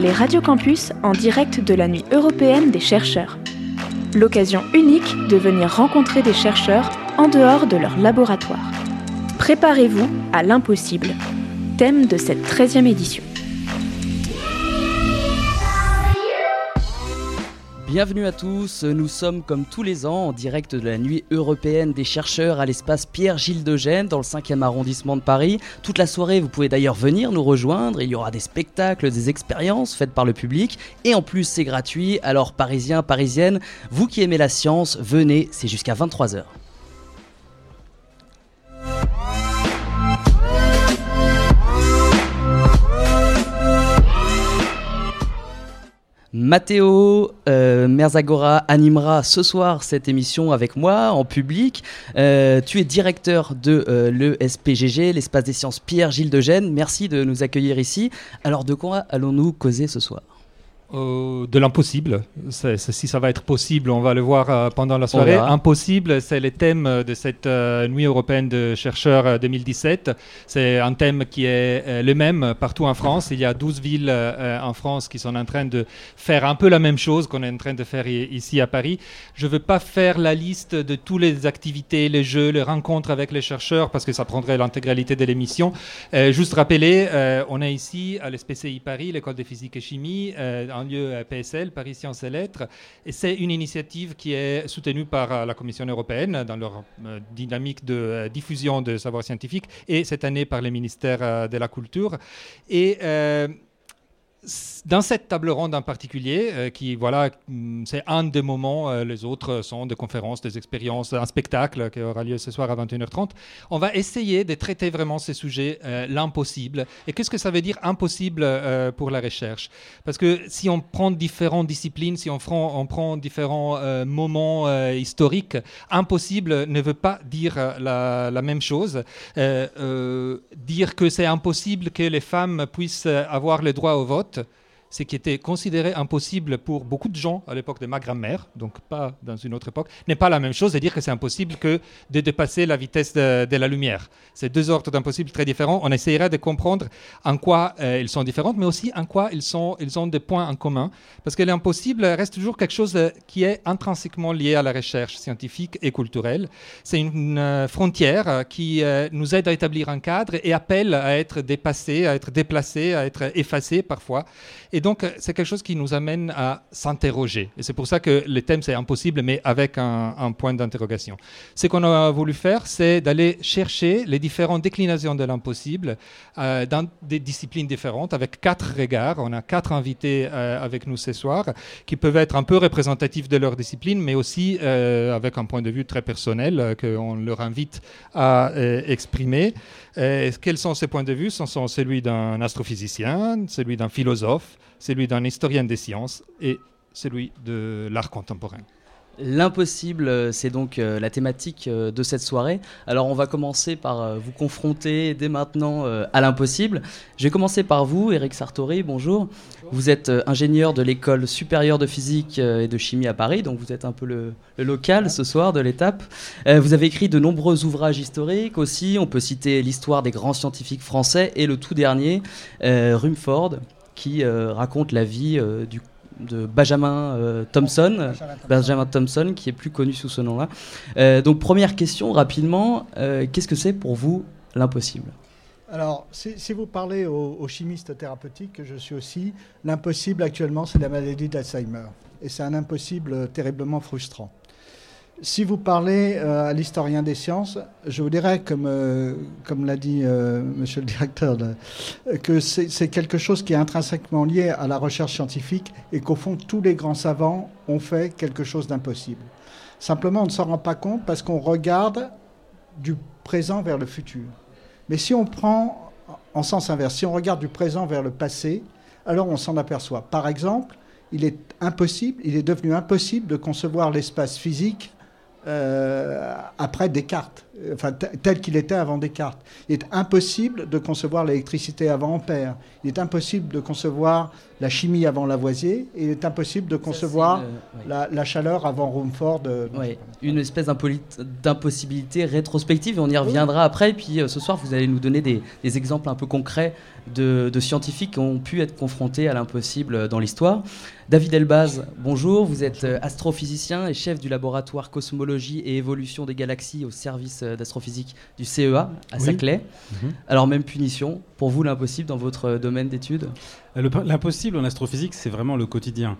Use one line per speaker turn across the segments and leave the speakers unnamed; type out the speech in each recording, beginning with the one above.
les radiocampus en direct de la Nuit européenne des chercheurs. L'occasion unique de venir rencontrer des chercheurs en dehors de leur laboratoire. Préparez-vous à l'impossible, thème de cette 13e édition.
Bienvenue à tous, nous sommes comme tous les ans en direct de la nuit européenne des chercheurs à l'espace Pierre-Gilles de Gênes dans le 5e arrondissement de Paris. Toute la soirée, vous pouvez d'ailleurs venir nous rejoindre, il y aura des spectacles, des expériences faites par le public. Et en plus c'est gratuit, alors parisiens, parisiennes, vous qui aimez la science, venez, c'est jusqu'à 23h. Mathéo euh, Merzagora animera ce soir cette émission avec moi en public. Euh, tu es directeur de euh, l'ESPGG, l'espace des sciences Pierre-Gilles de Gênes. Merci de nous accueillir ici. Alors de quoi allons-nous causer ce soir?
Euh, de l'impossible. Si ça va être possible, on va le voir euh, pendant la soirée. Impossible, c'est le thème de cette euh, Nuit européenne de chercheurs 2017. C'est un thème qui est le même partout en France. Il y a 12 villes en France qui sont en train de faire un peu la même chose qu'on est en train de faire ici à Paris. Je ne veux pas faire la liste de toutes les activités, les jeux, les rencontres avec les chercheurs parce que ça prendrait l'intégralité de l'émission. juste rappeler, on est ici à l'SPCI Paris, l'école de physique et chimie lieu PSL, Paris Sciences et Lettres. Et c'est une initiative qui est soutenue par euh, la Commission européenne dans leur euh, dynamique de euh, diffusion de savoir scientifique et cette année par les ministères de la Culture. Et dans cette table ronde en particulier, euh, qui voilà, mm, c'est un des moments, euh, les autres sont des conférences, des expériences, un spectacle qui aura lieu ce soir à 21h30, on va essayer de traiter vraiment ces sujets, euh, l'impossible. Et qu'est-ce que ça veut dire impossible pour la recherche? Parce que si on prend différentes disciplines, si on prend, différents moments historiques, impossible ne veut pas dire la même chose. dire que c'est impossible que les femmes puissent avoir le droit au vote, ce qui était considéré impossible pour beaucoup de gens à l'époque de ma grand-mère, donc pas dans une autre époque, n'est pas la même chose de dire que c'est impossible que de dépasser la vitesse de, la lumière. C'est deux ordres d'impossible très différents. On essaiera de comprendre en quoi euh, ils sont différents, mais aussi en quoi ils, ont des points en commun, parce que l'impossible reste toujours quelque chose euh, qui est intrinsèquement lié à la recherche scientifique et culturelle. C'est une euh, frontière qui nous aide à établir un cadre et appelle à être dépassé, à être déplacé, à être effacé parfois. Et donc, c'est quelque chose qui nous amène à s'interroger. Et c'est pour ça que le thème, c'est impossible, mais avec un, point d'interrogation. Ce qu'on a voulu faire, c'est d'aller chercher les différentes déclinations de l'impossible euh, dans des disciplines différentes, avec quatre regards. On a quatre invités euh, avec nous ce soir, qui peuvent être un peu représentatifs de leur discipline, mais aussi euh, avec un point de vue très personnel qu'on leur invite à exprimer. quels sont ces points de vue? Ce sont celui d'un astrophysicien, celui d'un philosophe, celui d'un historien des sciences et celui de l'art contemporain.
L'impossible, euh, c'est donc euh, la thématique euh, de cette soirée. Alors on va commencer par vous confronter dès maintenant à l'impossible. Je vais commencer par vous, Eric Sartori, bonjour. Vous êtes ingénieur de l'école supérieure de physique et de chimie à Paris, donc vous êtes un peu le, local ce soir de l'étape. Vous avez écrit de nombreux ouvrages historiques aussi, on peut citer l'histoire des grands scientifiques français et le tout dernier, Rumford qui euh, raconte la vie euh, du de Benjamin euh, Thompson, Benjamin Thompson, qui est plus connu sous ce nom-là. donc première question rapidement, qu'est-ce que c'est pour vous l'impossible?
Alors, si, vous parlez aux, chimistes thérapeutiques, que je suis aussi, l'impossible actuellement, c'est la maladie d'Alzheimer. Et c'est un impossible terriblement frustrant. Si vous parlez euh, à l'historien des sciences, je vous dirais, comme, euh, comme l'a dit euh, monsieur le directeur, que c'est quelque chose qui est intrinsèquement lié à la recherche scientifique et qu'au fond, tous les grands savants ont fait quelque chose d'impossible. Simplement, on ne s'en rend pas compte parce qu'on regarde du présent vers le futur. Mais si on prend en sens inverse, si on regarde du présent vers le passé, alors on s'en aperçoit. Par exemple, il est impossible, il est devenu impossible de concevoir l'espace physique après Descartes. Enfin, tel qu'il était avant Descartes. Il est impossible de concevoir l'électricité avant Ampère. Il est impossible de concevoir la chimie avant Lavoisier. Et il est impossible de concevoir la, chaleur avant Rumford.
une espèce d'impossibilité rétrospective. Et on y reviendra après. Et puis ce soir, vous allez nous donner des, exemples un peu concrets de, de, scientifiques qui ont pu être confrontés à l'impossible dans l'histoire. David Elbaz, bonjour. Vous êtes euh, astrophysicien et chef du laboratoire Cosmologie et Évolution des Galaxies au service euh, d'astrophysique du CEA à Saclay. Mhm. Alors, même punition, pour vous, l'impossible dans votre euh, domaine d'études?
L'impossible en astrophysique, c'est vraiment le quotidien.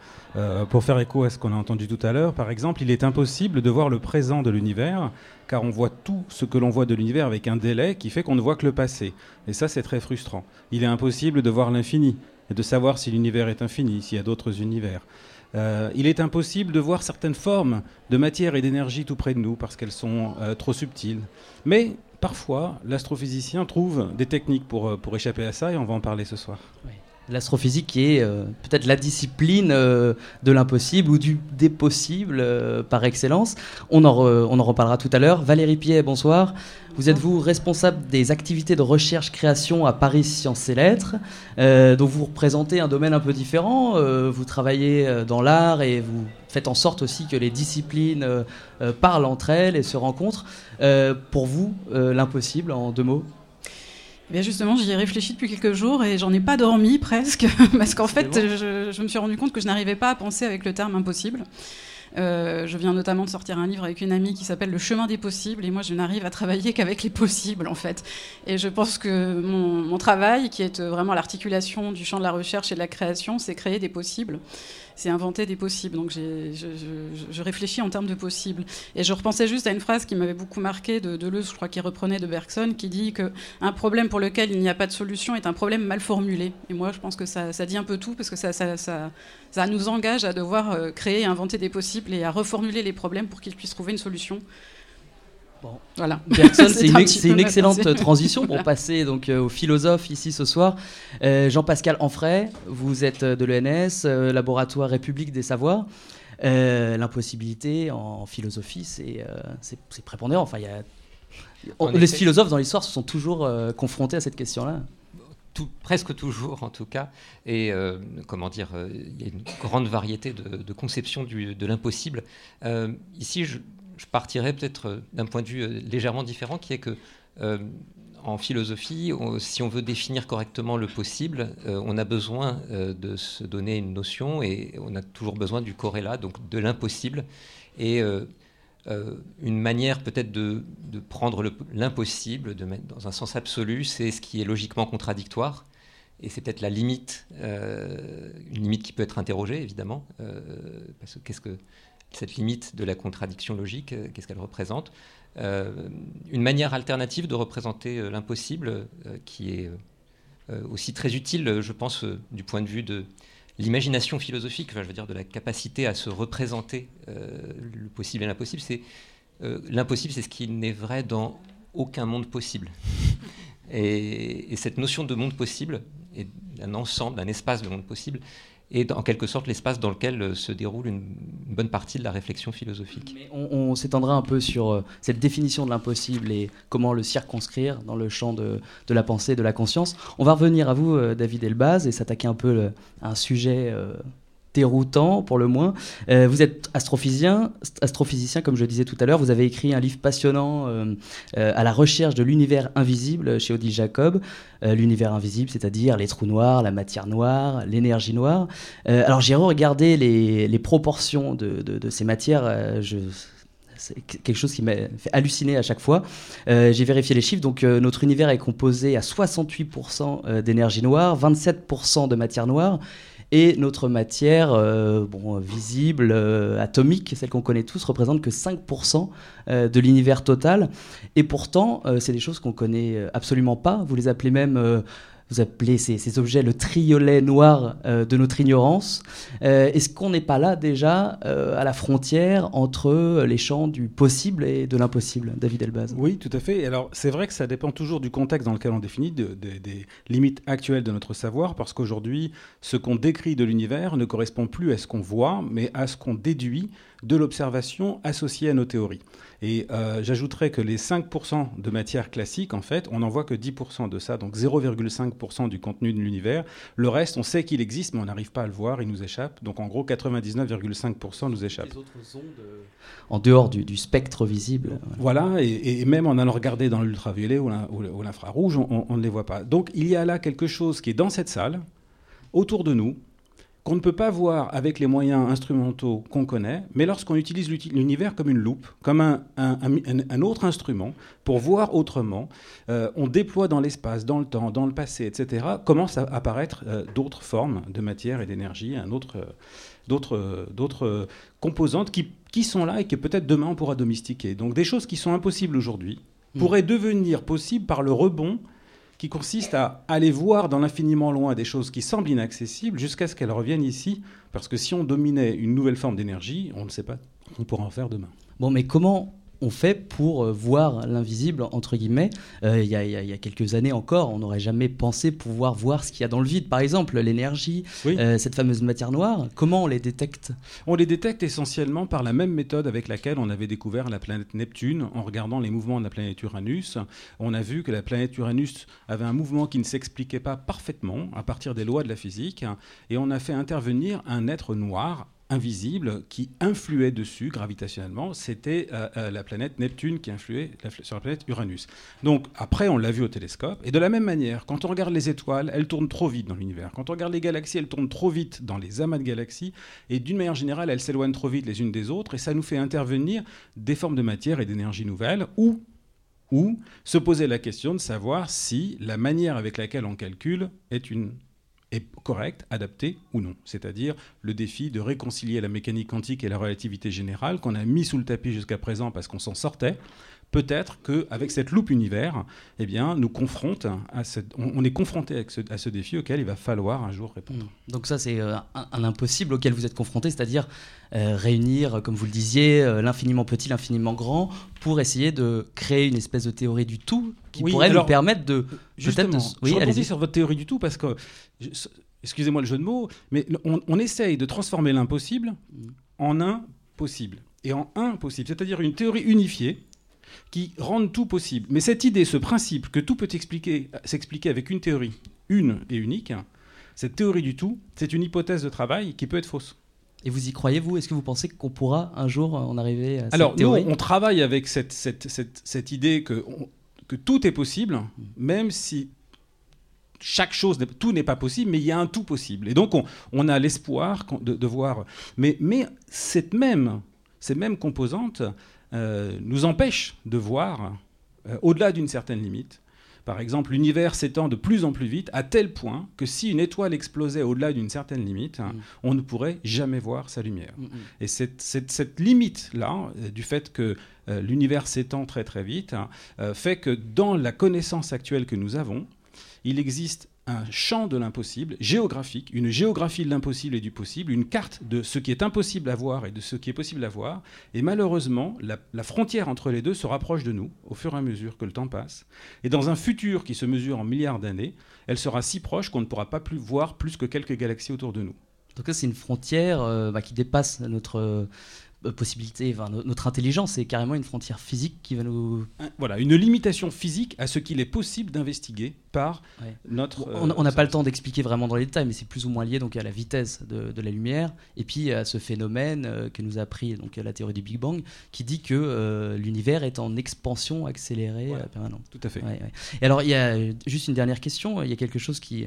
pour faire écho à ce qu'on a entendu tout à l'heure, par exemple, il est impossible de voir le présent de l'univers, car on voit tout ce que l'on voit de l'univers avec un délai qui fait qu'on ne voit que le passé. Et ça, c'est très frustrant. Il est impossible de voir l'infini, et de savoir si l'univers est infini, s'il y a d'autres univers. Euh, il est impossible de voir certaines formes de matière et d'énergie tout près de nous parce qu'elles sont euh, trop subtiles. Mais parfois, l'astrophysicien trouve des techniques pour, euh, pour échapper à ça et on va en parler ce soir.
L'astrophysique est peut-être la discipline de l'impossible ou du dépossible par excellence. On en, on en reparlera tout à l'heure. Valérie Pied, bonsoir. Vous êtes vous responsable des activités de recherche-création à Paris Sciences et Lettres. Euh, donc vous représentez un domaine un peu différent. Euh, vous travaillez euh, dans l'art et vous faites en sorte aussi que les disciplines parlent entre elles et se rencontrent. pour vous, l'impossible, en deux mots?
Eh bien justement, j'y ai réfléchi depuis quelques jours et j'en ai pas dormi presque, parce qu'en fait, je, je, me suis rendu compte que je n'arrivais pas à penser avec le terme impossible. Euh, je viens notamment de sortir un livre avec une amie qui s'appelle Le chemin des possibles, et moi je n'arrive à travailler qu'avec les possibles en fait. Et je pense que mon, mon travail, qui est vraiment l'articulation du champ de la recherche et de la création, c'est créer des possibles c'est inventer des possibles. Donc je, réfléchis en termes de possibles. Et je repensais juste à une phrase qui m'avait beaucoup marqué de Deleuze, je crois qu'il reprenait de Bergson, qui dit qu'un problème pour lequel il n'y a pas de solution est un problème mal formulé. Et moi, je pense que ça, dit un peu tout, parce que ça, ça, ça, nous engage à devoir euh, créer, inventer des possibles et à reformuler les problèmes pour qu'ils puissent trouver une solution.
Bon. Voilà. c'est une, excellente transition pour passer donc euh, aux philosophes ici ce soir. Euh, Jean-Pascal Anfray, vous êtes de l'ENS, euh, laboratoire République des Savoirs. L'impossibilité en philosophie, c'est prépondérant. Enfin, y a... les philosophes dans l'histoire se sont toujours confrontés à cette question-là.
Tout, presque toujours en tout cas. Et comment dire, il y a une grande variété de, conceptions de l'impossible. ici, je, je partirais peut-être euh, d'un point de vue euh, légèrement différent, qui est que euh, en philosophie, si on veut définir correctement le possible, on a besoin de se donner une notion et on a toujours besoin du corrélat, donc de l'impossible. Et une manière peut-être de, prendre l'impossible, dans un sens absolu, c'est ce qui est logiquement contradictoire. Et c'est peut-être la limite, une limite qui peut être interrogée, évidemment, parce que qu'est-ce que cette limite de la contradiction logique, euh, qu'est-ce qu'elle représente euh, Une manière alternative de représenter euh, l'impossible, qui est aussi très utile, je pense, du point de vue de l'imagination philosophique, je veux dire de la capacité à se représenter le possible et l'impossible, c'est l'impossible, c'est ce qui n'est vrai dans aucun monde possible. Et, cette notion de monde possible, et d'un ensemble, d'un espace de monde possible, et en quelque sorte l'espace dans lequel euh, se déroule une, bonne partie de la réflexion philosophique.
on, s'étendra un peu sur euh, cette définition de l'impossible et comment le circonscrire dans le champ de, la pensée, de la conscience. On va revenir à vous, euh, David Elbaz, et s'attaquer un peu à un sujet déroutant pour le moins. Euh, vous êtes astrophysicien, astrophysicien comme je disais tout à l'heure. Vous avez écrit un livre passionnant euh, euh, à la recherche de l'univers invisible chez Odile Jacob. l'univers invisible, c'est-à-dire les trous noirs, la matière noire, l'énergie noire. alors j'ai regardé les, les proportions de, de, ces matières. je, c'est quelque chose qui m'a fait halluciner à chaque fois. j'ai vérifié les chiffres, donc notre univers est composé à 68% d'énergie noire, 27% de matière noire et notre matière euh, bon, visible, euh, atomique, celle qu'on connaît tous, représente que 5% euh, de l'univers total. Et pourtant, c'est des choses qu'on connaît absolument pas. Vous les appelez même vous appelez ces, objets le triolet noir euh, de notre ignorance. Euh, est-ce qu'on n'est pas là déjà euh, à la frontière entre les champs du possible et de l'impossible, David Elbaz?
Oui, tout à fait. Alors c'est vrai que ça dépend toujours du contexte dans lequel on définit, des limites actuelles de notre savoir, parce qu'aujourd'hui, ce qu'on décrit de l'univers ne correspond plus à ce qu'on voit, mais à ce qu'on déduit de l'observation associée à nos théories. Et euh, j'ajouterais que les 5% de matière classique, en fait, on n'en voit que 10% de ça, donc 0,5% du contenu de l'univers. Le reste, on sait qu'il existe, mais on n'arrive pas à le voir, il nous échappe. Donc en gros, 99,5% nous échappe.
Les autres ondes euh, en dehors du, spectre visible.
Voilà, et, même en allant regarder dans l'ultraviolet ou l'infrarouge, on, on ne les voit pas. Donc il y a là quelque chose qui est dans cette salle, autour de nous, qu'on ne peut pas voir avec les moyens instrumentaux qu'on connaît, mais lorsqu'on utilise l'univers comme une loupe, comme un, autre instrument, pour voir autrement, euh, on déploie dans l'espace, dans le temps, dans le passé, etc., commencent à apparaître euh, d'autres formes de matière et d'énergie, euh, d'autres composantes qui, qui, sont là et que peut-être demain on pourra domestiquer. Donc des choses qui sont impossibles aujourd'hui mmh. pourraient devenir possibles par le rebond qui consiste à aller voir dans l'infiniment loin des choses qui semblent inaccessibles jusqu'à ce qu'elles reviennent ici, parce que si on dominait une nouvelle forme d'énergie, on ne sait pas, on pourra en faire demain.
Bon, mais comment on fait pour euh, voir l'invisible, entre guillemets. Euh, il y, a quelques années encore, on n'aurait jamais pensé pouvoir voir ce qu'il y a dans le vide, par exemple l'énergie, euh, cette fameuse matière noire. Comment on les détecte?
On les détecte essentiellement par la même méthode avec laquelle on avait découvert la planète Neptune en regardant les mouvements de la planète Uranus. On a vu que la planète Uranus avait un mouvement qui ne s'expliquait pas parfaitement à partir des lois de la physique, et on a fait intervenir un être noir invisible qui influait dessus gravitationnellement, c'était euh, euh, la planète Neptune qui influait sur la planète Uranus. Donc après, on l'a vu au télescope. Et de la même manière, quand on regarde les étoiles, elles tournent trop vite dans l'univers. Quand on regarde les galaxies, elles tournent trop vite dans les amas de galaxies. Et d'une manière générale, elles s'éloignent trop vite les unes des autres. Et ça nous fait intervenir des formes de matière et d'énergie nouvelles ou ou se poser la question de savoir si la manière avec laquelle on calcule est une est correct, adapté ou non. C'est-à-dire le défi de réconcilier la mécanique quantique et la relativité générale qu'on a mis sous le tapis jusqu'à présent parce qu'on s'en sortait. Peut-être qu'avec cette loupe univers, eh bien, nous confronte à cette, on, est confronté à ce défi auquel il va falloir un jour répondre.
Mmh. Donc ça, c'est euh, un, impossible auquel vous êtes confronté, c'est-à-dire euh, réunir, comme vous le disiez, euh, l'infiniment petit, l'infiniment grand, pour essayer de créer une espèce de théorie du tout qui pourrait nous permettre de...
Justement, oui, je sur votre théorie du tout parce que excusez-moi le jeu de mots, mais on, essaye de transformer l'impossible en un possible. Et en un possible, c'est-à-dire une théorie unifiée qui rende tout possible. Mais cette idée, ce principe que tout peut s'expliquer avec une théorie, une et unique, cette théorie du tout, c'est une hypothèse de travail qui peut être fausse.
Et vous y croyez, vous? Est-ce que vous pensez qu'on pourra un jour en arriver à cette
Alors,
théorie?
nous, on travaille avec cette, cette, cette, idée que, que tout est possible, même si chaque chose, tout n'est pas possible, mais il y a un tout possible. Et donc, on, a l'espoir de, voir. Mais, mais cette même, ces mêmes composantes euh, nous empêchent de voir euh, au-delà d'une certaine limite. Par exemple, l'univers s'étend de plus en plus vite, à tel point que si une étoile explosait au-delà d'une certaine limite, mm. on ne pourrait jamais voir sa lumière. Mm, mm. Et cette, cette limite-là, euh, du fait que l'univers s'étend très très vite, fait que dans la connaissance actuelle que nous avons, il existe un champ de l'impossible géographique, une géographie de l'impossible et du possible, une carte de ce qui est impossible à voir et de ce qui est possible à voir. Et malheureusement, la, frontière entre les deux se rapproche de nous au fur et à mesure que le temps passe. Et dans un futur qui se mesure en milliards d'années, elle sera si proche qu'on ne pourra pas plus voir plus que quelques galaxies autour de nous.
Donc c'est une frontière euh, bah, qui dépasse notre euh, possibilité, notre intelligence est carrément une frontière physique qui va nous...
Voilà, une limitation physique à ce qu'il est possible d'investiguer par notre...
on n'a pas le temps d'expliquer vraiment dans les détails, mais c'est plus ou moins lié donc, à la vitesse de, la lumière, et puis à ce phénomène euh, que nous a appris donc, la théorie du Big Bang, qui dit que euh, l'univers est en expansion accélérée permanente.
Tout à fait.
Et alors, il y a juste une dernière question, il y a quelque chose qui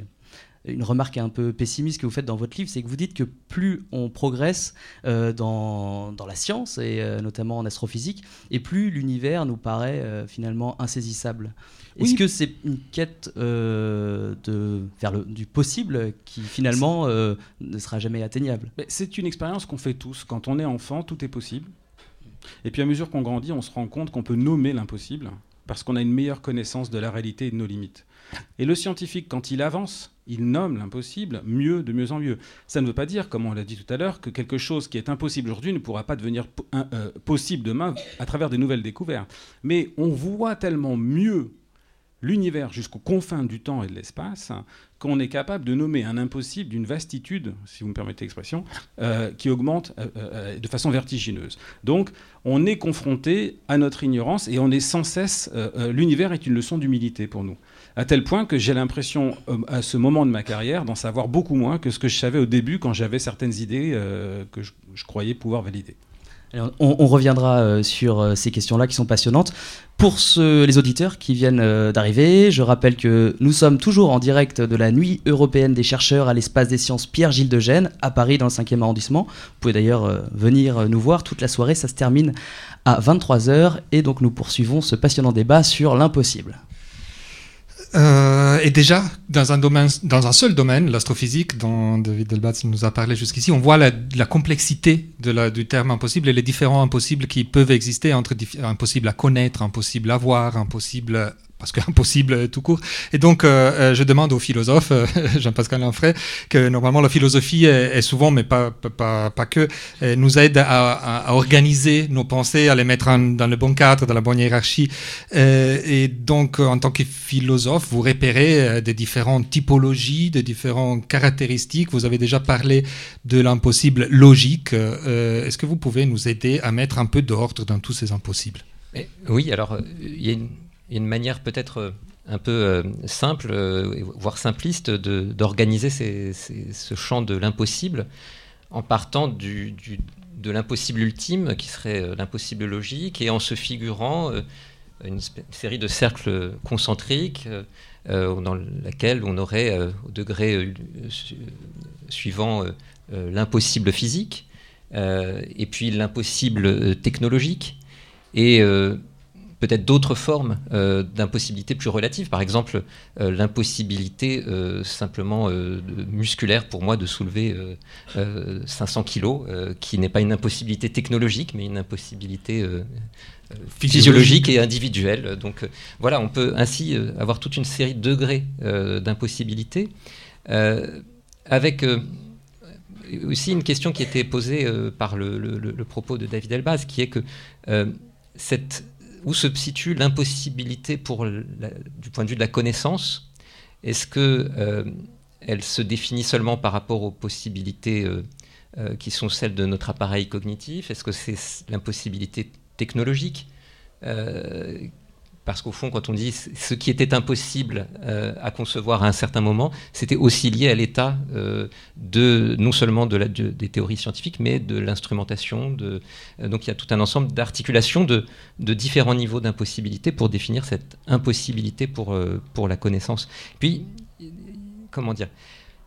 une remarque un peu pessimiste que vous faites dans votre livre, c'est que vous dites que plus on progresse euh, dans, dans, la science, et euh, notamment en astrophysique, et plus l'univers nous paraît euh, finalement insaisissable. Est-ce que c'est une quête de, vers le, du possible qui finalement ne sera jamais atteignable?
C'est une expérience qu'on fait tous. Quand on est enfant, tout est possible. Et puis à mesure qu'on grandit, on se rend compte qu'on peut nommer l'impossible parce qu'on a une meilleure connaissance de la réalité et de nos limites. Et le scientifique, quand il avance, il nomme l'impossible mieux, de mieux en mieux. Ça ne veut pas dire, comme on l'a dit tout à l'heure, que quelque chose qui est impossible aujourd'hui ne pourra pas devenir euh, possible demain à travers des nouvelles découvertes. Mais on voit tellement mieux l'univers jusqu'aux confins du temps et de l'espace qu'on est capable de nommer un impossible d'une vastitude, si vous me permettez l'expression, euh, qui augmente euh, de façon vertigineuse. Donc, on est confronté à notre ignorance et on est sans cesse. L'univers est une leçon d'humilité pour nous. À tel point que j'ai l'impression, à ce moment de ma carrière, d'en savoir beaucoup moins que ce que je savais au début quand j'avais certaines idées que je croyais pouvoir valider
on, reviendra euh, sur euh, ces questions-là qui sont passionnantes. Pour les auditeurs qui viennent euh, d'arriver, je rappelle que nous sommes toujours en direct de la Nuit européenne des chercheurs à l'espace des sciences Pierre-Gilles de Gênes, à Paris, dans le 5e arrondissement. Vous pouvez d'ailleurs venir nous voir toute la soirée, ça se termine à 23h, et donc nous poursuivons ce passionnant débat sur l'impossible.
Euh, et déjà, dans un, domaine, dans un seul domaine, l'astrophysique, dont David Delbatz nous a parlé jusqu'ici, on voit la, la complexité du terme impossible et les différents impossibles qui peuvent exister entre impossible à connaître, impossible à voir, impossible parce qu'impossible tout court. Et donc, euh, euh, je demande aux philosophes, euh, Jean-Pascal Lanfray, que normalement la philosophie est, souvent, mais pas, pas, pas que, nous aide à, organiser nos pensées, à les mettre dans le bon cadre, dans la bonne hiérarchie. et donc, en tant que philosophe, vous repérez des différentes typologies, des différentes caractéristiques. Vous avez déjà parlé de l'impossible logique. Est-ce que vous pouvez nous aider à mettre un peu d'ordre dans tous ces impossibles?
Oui, alors, il y a une une manière peut-être euh, un peu euh, simple, euh, voire simpliste, d'organiser ce champ de l'impossible en partant du, de l'impossible ultime, qui serait l'impossible logique, et en se figurant une série de cercles concentriques dans laquelle on aurait au degré suivant l'impossible physique, et puis l'impossible technologique, et peut-être d'autres formes euh, d'impossibilité plus relatives. Par exemple, euh, l'impossibilité euh, simplement musculaire pour moi de soulever 500 kilos, qui n'est pas une impossibilité technologique, mais une impossibilité physiologique et individuelle. Donc voilà, on peut ainsi avoir toute une série de degrés d'impossibilité. avec aussi une question qui était posée par le, propos de David Elbaz, qui est que cette où se situe l'impossibilité du point de vue de la connaissance? Est-ce que euh, elle se définit seulement par rapport aux possibilités euh, euh, qui sont celles de notre appareil cognitif? Est-ce que c'est l'impossibilité technologique parce qu'au fond, quand on dit ce qui était impossible euh, à concevoir à un certain moment, c'était aussi lié à l'état euh, de non seulement des théories scientifiques, mais de l'instrumentation. Euh, donc il y a tout un ensemble d'articulations de, de, différents niveaux d'impossibilité pour définir cette impossibilité pour, pour la connaissance. Puis, comment dire?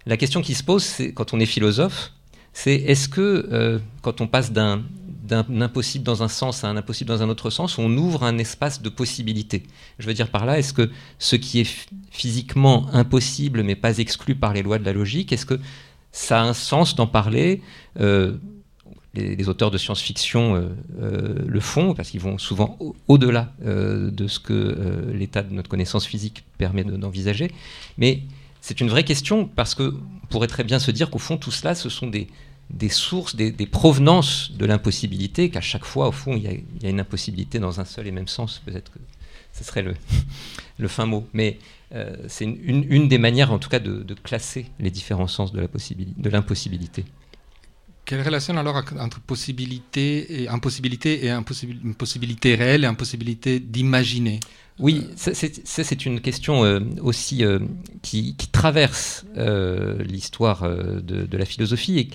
La question qui se pose, quand on est philosophe, c'est est-ce que quand on passe d'un d'un impossible dans un sens à un impossible dans un autre sens, on ouvre un espace de possibilité. Je veux dire par là, est-ce que ce qui est physiquement impossible mais pas exclu par les lois de la logique, est-ce que ça a un sens d'en parler euh, les, auteurs de science-fiction euh, euh, le font parce qu'ils vont souvent au-delà de ce que l'état de notre connaissance physique permet d'envisager. mais c'est une vraie question parce que pourrait très bien se dire qu'au fond tout cela, ce sont des, des sources, des, provenances de l'impossibilité, qu'à chaque fois, au fond, il y, a, une impossibilité dans un seul et même sens. Peut-être que ce serait le, le fin mot. Mais euh, c'est une, des manières, en tout cas, de, classer les différents sens de l'impossibilité.
Quelle relation alors entre possibilité et impossibilité et impossibilité réelle et impossibilité d'imaginer?
Oui, ça c'est une question euh, aussi euh, qui, traverse l'histoire de, de, la philosophie et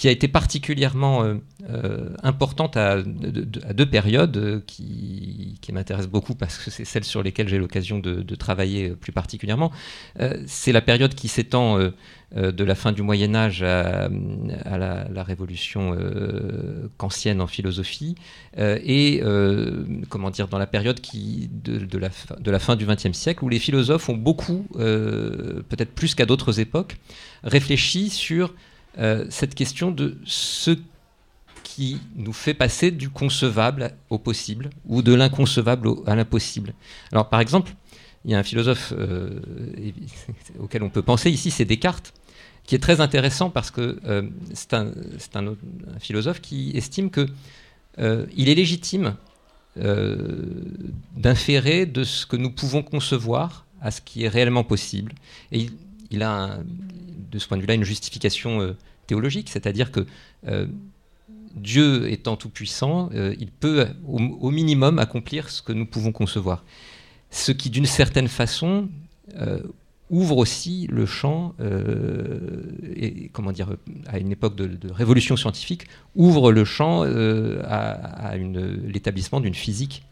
qui a été particulièrement euh, euh, importante à, deux périodes euh, qui, m'intéressent beaucoup parce que c'est celles sur lesquelles j'ai l'occasion de, travailler plus particulièrement. c'est la période qui s'étend de la fin du Moyen Âge à, la, révolution kantienne en philosophie et comment dire dans la période qui, de, la, de la fin du XXe siècle où les philosophes ont beaucoup, peut-être plus qu'à d'autres époques, réfléchi sur euh, cette question de ce qui nous fait passer du concevable au possible ou de l'inconcevable à l'impossible. Alors par exemple, il y a un philosophe euh, auquel on peut penser ici, c'est Descartes, qui est très intéressant parce que euh, c'est un, philosophe qui estime que il est légitime d'inférer de ce que nous pouvons concevoir à ce qui est réellement possible. Et il, a, de ce point de vue-là, une justification théologique, c'est-à-dire que Dieu étant tout-puissant, il peut au, minimum accomplir ce que nous pouvons concevoir. Ce qui, d'une certaine façon, ouvre aussi le champ, euh, comment dire, à une époque de, révolution scientifique, ouvre le champ euh, à, l'établissement d'une physique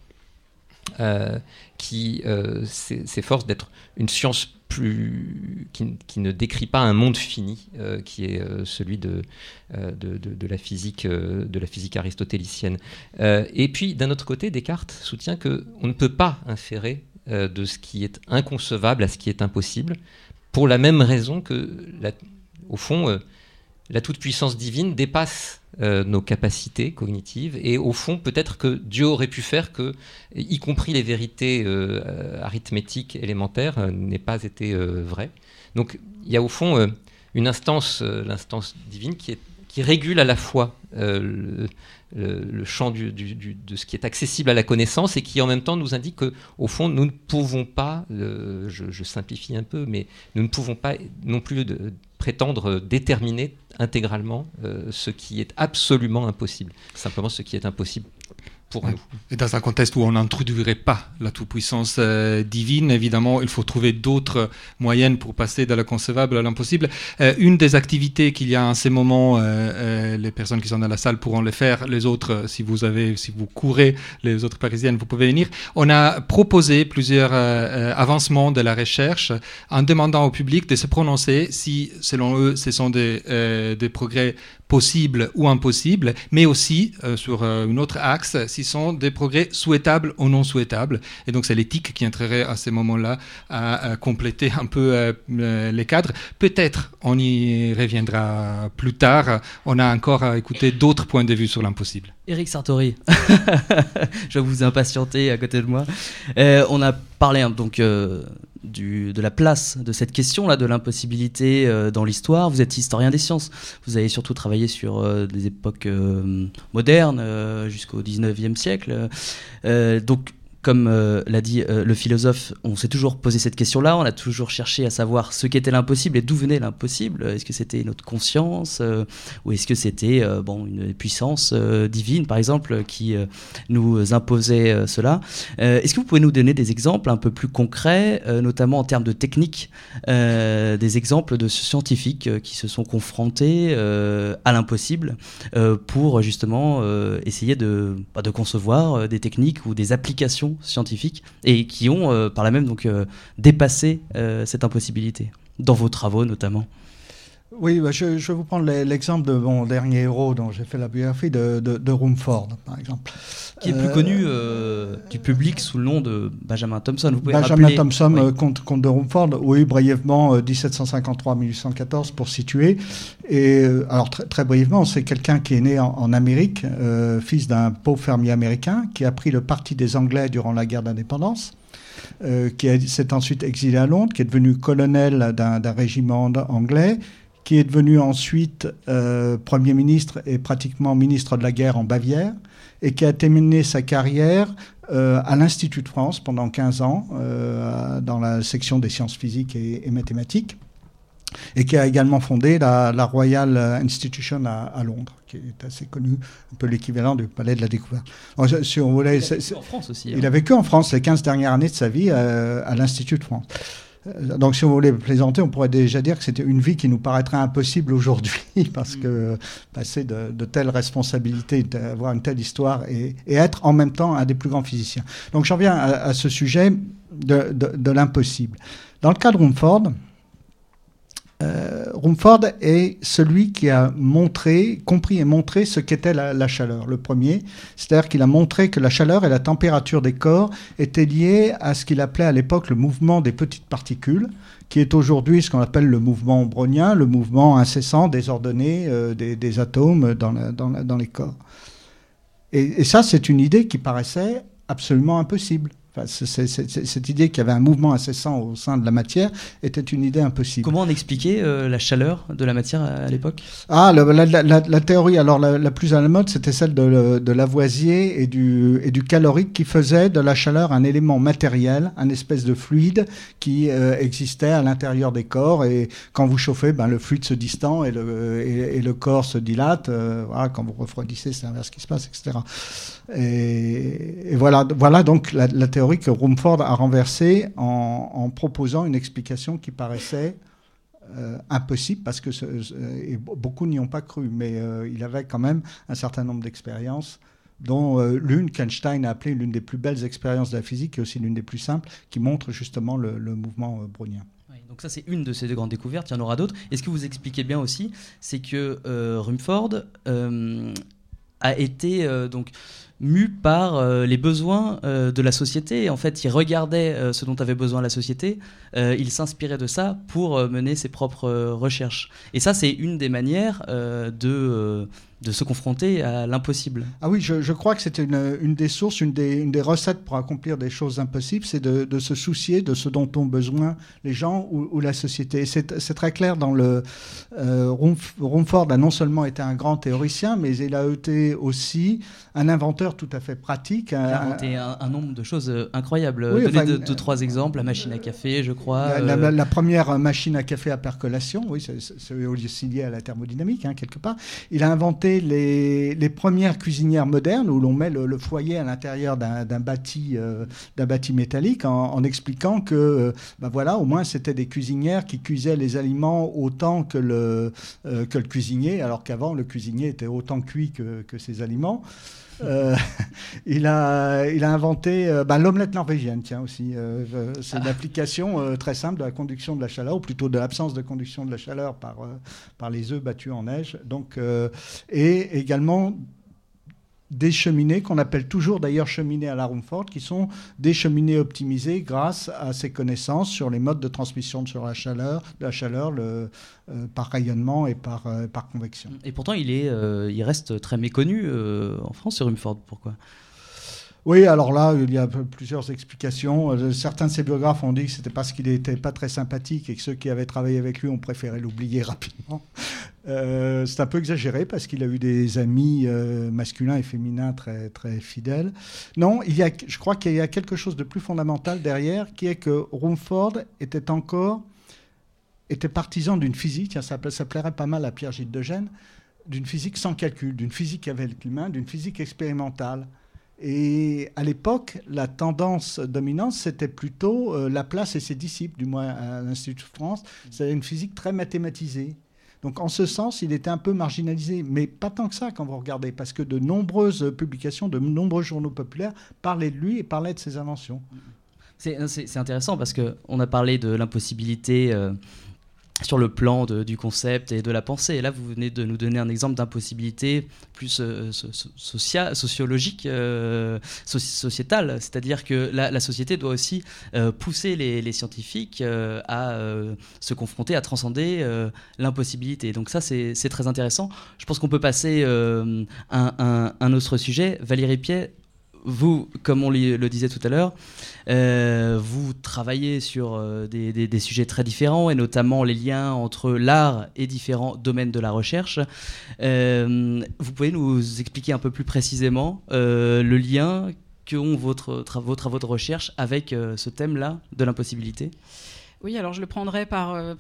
euh, qui s'efforce d'être une science plus, qui, ne décrit pas un monde fini, qui est celui de, de, la physique, aristotélicienne. et puis, d'un autre côté, Descartes soutient qu'on ne peut pas inférer euh, de ce qui est inconcevable à ce qui est impossible, pour la même raison que, au fond, euh, la toute-puissance divine dépasse euh, nos capacités cognitives et au fond peut-être que Dieu aurait pu faire que, y compris les vérités arithmétiques élémentaires, n'aient pas été vraies. Donc il y a au fond une instance, l'instance divine, qui, qui régule à la fois le, champ de ce qui est accessible à la connaissance et qui en même temps nous indique qu'au fond, nous ne pouvons pas, je, simplifie un peu, mais nous ne pouvons pas non plus prétendre déterminer intégralement euh, ce qui est absolument impossible. Simplement ce qui est impossible
et dans un contexte où on n'introduirait pas la toute-puissance euh, divine, évidemment, il faut trouver d'autres moyens pour passer de l'inconcevable à l'impossible. Euh, une des activités qu'il y a en ces moments, euh, les personnes qui sont dans la salle pourront le faire, les autres, si vous avez, si vous courez, les autres parisiennes, vous pouvez venir. On a proposé plusieurs avancements de la recherche en demandant au public de se prononcer si, selon eux, ce sont des, des progrès possibles ou impossibles, mais aussi sur un autre axe, s'ils sont des progrès souhaitables ou non souhaitables. Et donc c'est l'éthique qui entrerait à ces moments-là à, compléter un peu euh, euh, les cadres. Peut-être on y reviendra plus tard. On a encore à écouter d'autres points de vue sur l'impossible.
Eric Sartori, je vais vous impatienter à côté de moi. Euh, on a parlé hein, donc de la place de cette question-là, de l'impossibilité euh, dans l'histoire. Vous êtes historien des sciences. Vous avez surtout travaillé sur euh, des époques euh, modernes jusqu'au 19e siècle. donc, comme euh, l'a dit euh, le philosophe, on s'est toujours posé cette question-là, on a toujours cherché à savoir ce qu'était l'impossible et d'où venait l'impossible. Est-ce que c'était notre conscience euh, ou est-ce que c'était bon, une puissance divine, par exemple, qui nous imposait cela? Est-ce que vous pouvez nous donner des exemples un peu plus concrets, notamment en termes de technique, des exemples de scientifiques qui se sont confrontés à l'impossible pour justement essayer de, bah, de concevoir des techniques ou des applications scientifiques et qui ont euh, par là même donc euh, dépassé euh, cette impossibilité dans vos travaux notamment.
Oui, bah, je, vais vous prendre l'exemple de mon dernier héros dont j'ai fait la biographie de, de, Rumford, par exemple.
Qui est plus connu du public sous le nom de Benjamin Thompson. Vous
pouvez Benjamin Thompson, comte, de Rumford, oui, brièvement, 1753-1814 pour situer. Et alors, très, très brièvement, c'est quelqu'un qui est né en, en Amérique, fils d'un pauvre fermier américain, qui a pris le parti des Anglais durant la guerre d'indépendance. qui s'est ensuite exilé à Londres, qui est devenu colonel d'un régiment anglais, qui est devenu ensuite euh, Premier ministre et pratiquement ministre de la guerre en Bavière, et qui a terminé sa carrière euh, à l'Institut de France pendant 15 ans, euh, dans la section des sciences physiques et, mathématiques, et qui a également fondé la, Royal Institution à, Londres, qui est assez connu, un peu l'équivalent du Palais de la Découverte.
si on voulait, il a vécu en France aussi.
Il hein. a vécu en France les 15 dernières années de sa vie à l'Institut de France. Euh, donc, si vous voulez plaisanter, on pourrait déjà dire que c'était une vie qui nous paraîtrait impossible aujourd'hui, parce que passer de, telles responsabilités, avoir une telle histoire et, être en même temps un des plus grands physiciens. Donc, j'en viens à, ce sujet de, de l'impossible. Dans le cas de Rumford, euh, Rumford est celui qui a montré, compris et montré ce qu'était la, chaleur, le premier. C'est-à-dire qu'il a montré que la chaleur et la température des corps étaient liées à ce qu'il appelait à l'époque le mouvement des petites particules, qui est aujourd'hui ce qu'on appelle le mouvement brownien, le mouvement incessant, désordonné euh, des, atomes dans, les corps. Et ça, c'est une idée qui paraissait absolument impossible. Cette idée qu'il y avait un mouvement incessant au sein de la matière était une idée impossible.
Comment on expliquait euh, la chaleur de la matière à, l'époque?
Ah, la, théorie, alors la, plus à la mode, c'était celle de, Lavoisier et du, et du calorique qui faisait de la chaleur un élément matériel, un espèce de fluide qui euh, existait à l'intérieur des corps. Et quand vous chauffez, ben, le fluide se distend et le, et, le corps se dilate. Euh, voilà, quand vous refroidissez, c'est l'inverse qui se passe, etc. Et, voilà, voilà donc la, théorie que Rumford a renversée en, proposant une explication qui paraissait euh, impossible parce que beaucoup n'y ont pas cru, mais euh, il avait quand même un certain nombre d'expériences dont euh, l'une qu'Einstein a appelée l'une des plus belles expériences de la physique et aussi l'une des plus simples, qui montre justement le, mouvement brownien.
donc ça c'est une de ces deux grandes découvertes, il y en aura d'autres. Et ce que vous expliquez bien aussi, c'est que Rumford a été donc mu par euh, les besoins euh, de la société. En fait, il regardait euh, ce dont avait besoin la société, il s'inspirait de ça pour mener ses propres recherches. Et ça, c'est une des manières de de se confronter à l'impossible.
Ah oui, je, crois que c'était une, des sources, une des, une des, recettes pour accomplir des choses impossibles, c'est de, se soucier de ce dont ont besoin les gens ou, la société. C'est très clair dans le... Euh, Rumford a non seulement été un grand théoricien, mais il a été aussi un inventeur tout à fait pratique.
Il a inventé un, nombre de choses euh, incroyables. Oui, Donnez deux, trois exemples, la machine à café, je crois.
La, euh. première machine à café à percolation, oui, c'est aussi lié à la thermodynamique, hein, quelque part. Il a inventé les, premières cuisinières modernes où l'on met le, foyer à l'intérieur d'un bâti, euh, bâti métallique en, expliquant que, euh, ben voilà, au moins c'était des cuisinières qui cuisaient les aliments autant que le, euh, que le cuisinier, alors qu'avant le cuisinier était autant cuit que, que ses aliments. Euh, il, a, il a inventé euh, bah, l'omelette norvégienne, tiens aussi. Euh, c'est une ah. application très simple de la conduction de la chaleur, ou plutôt de l'absence de conduction de la chaleur par, par les œufs battus en neige. Donc, et également des cheminées qu'on appelle toujours d'ailleurs cheminées à la Rumford, qui sont des cheminées optimisées grâce à ses connaissances sur les modes de transmission de la chaleur, la chaleur le, euh, par rayonnement et par, euh, par convection.
Et pourtant, il, est, euh, il reste très méconnu en France, ce Rumford. Pourquoi?
Oui, alors là, il y a plusieurs explications. Certains de ses biographes ont dit que c'était parce qu'il n'était pas très sympathique et que ceux qui avaient travaillé avec lui ont préféré l'oublier rapidement. Euh, c'est un peu exagéré parce qu'il a eu des amis euh, masculins et féminins très, très fidèles. Non, il y a, je crois qu'il y a quelque chose de plus fondamental derrière, qui est que Rumford était encore était partisan d'une physique, ça, ça plairait pas mal à Pierre-Gilles de Gênes, d'une physique sans calcul, d'une physique avec l'humain, d'une physique expérimentale. Et à l'époque, la tendance dominante, c'était plutôt euh, Laplace et ses disciples, du moins à l'Institut de France. C'était une physique très mathématisée. Donc en ce sens, il était un peu marginalisé, mais pas tant que ça quand vous regardez, parce que de nombreuses publications, de nombreux journaux populaires parlaient de lui et parlaient de ses inventions.
C'est intéressant parce qu'on a parlé de l'impossibilité euh, sur le plan du concept et de la pensée. Et là, vous venez de nous donner un exemple d'impossibilité plus euh, sociologique, euh, sociétale. C'est-à-dire que la, société doit aussi euh, pousser les, scientifiques à se confronter, à transcender l'impossibilité. Donc ça, c'est très intéressant. Je pense qu'on peut passer à un, un, autre sujet. Valérie Pied, vous, comme on le disait tout à l'heure, euh, vous travaillez sur euh, des, sujets très différents et notamment les liens entre l'art et différents domaines de la recherche. Euh, vous pouvez nous expliquer un peu plus précisément le lien qu'ont votre, vos travaux de recherche avec ce thème-là de l'impossibilité?
Oui, alors je le prendrais par, euh,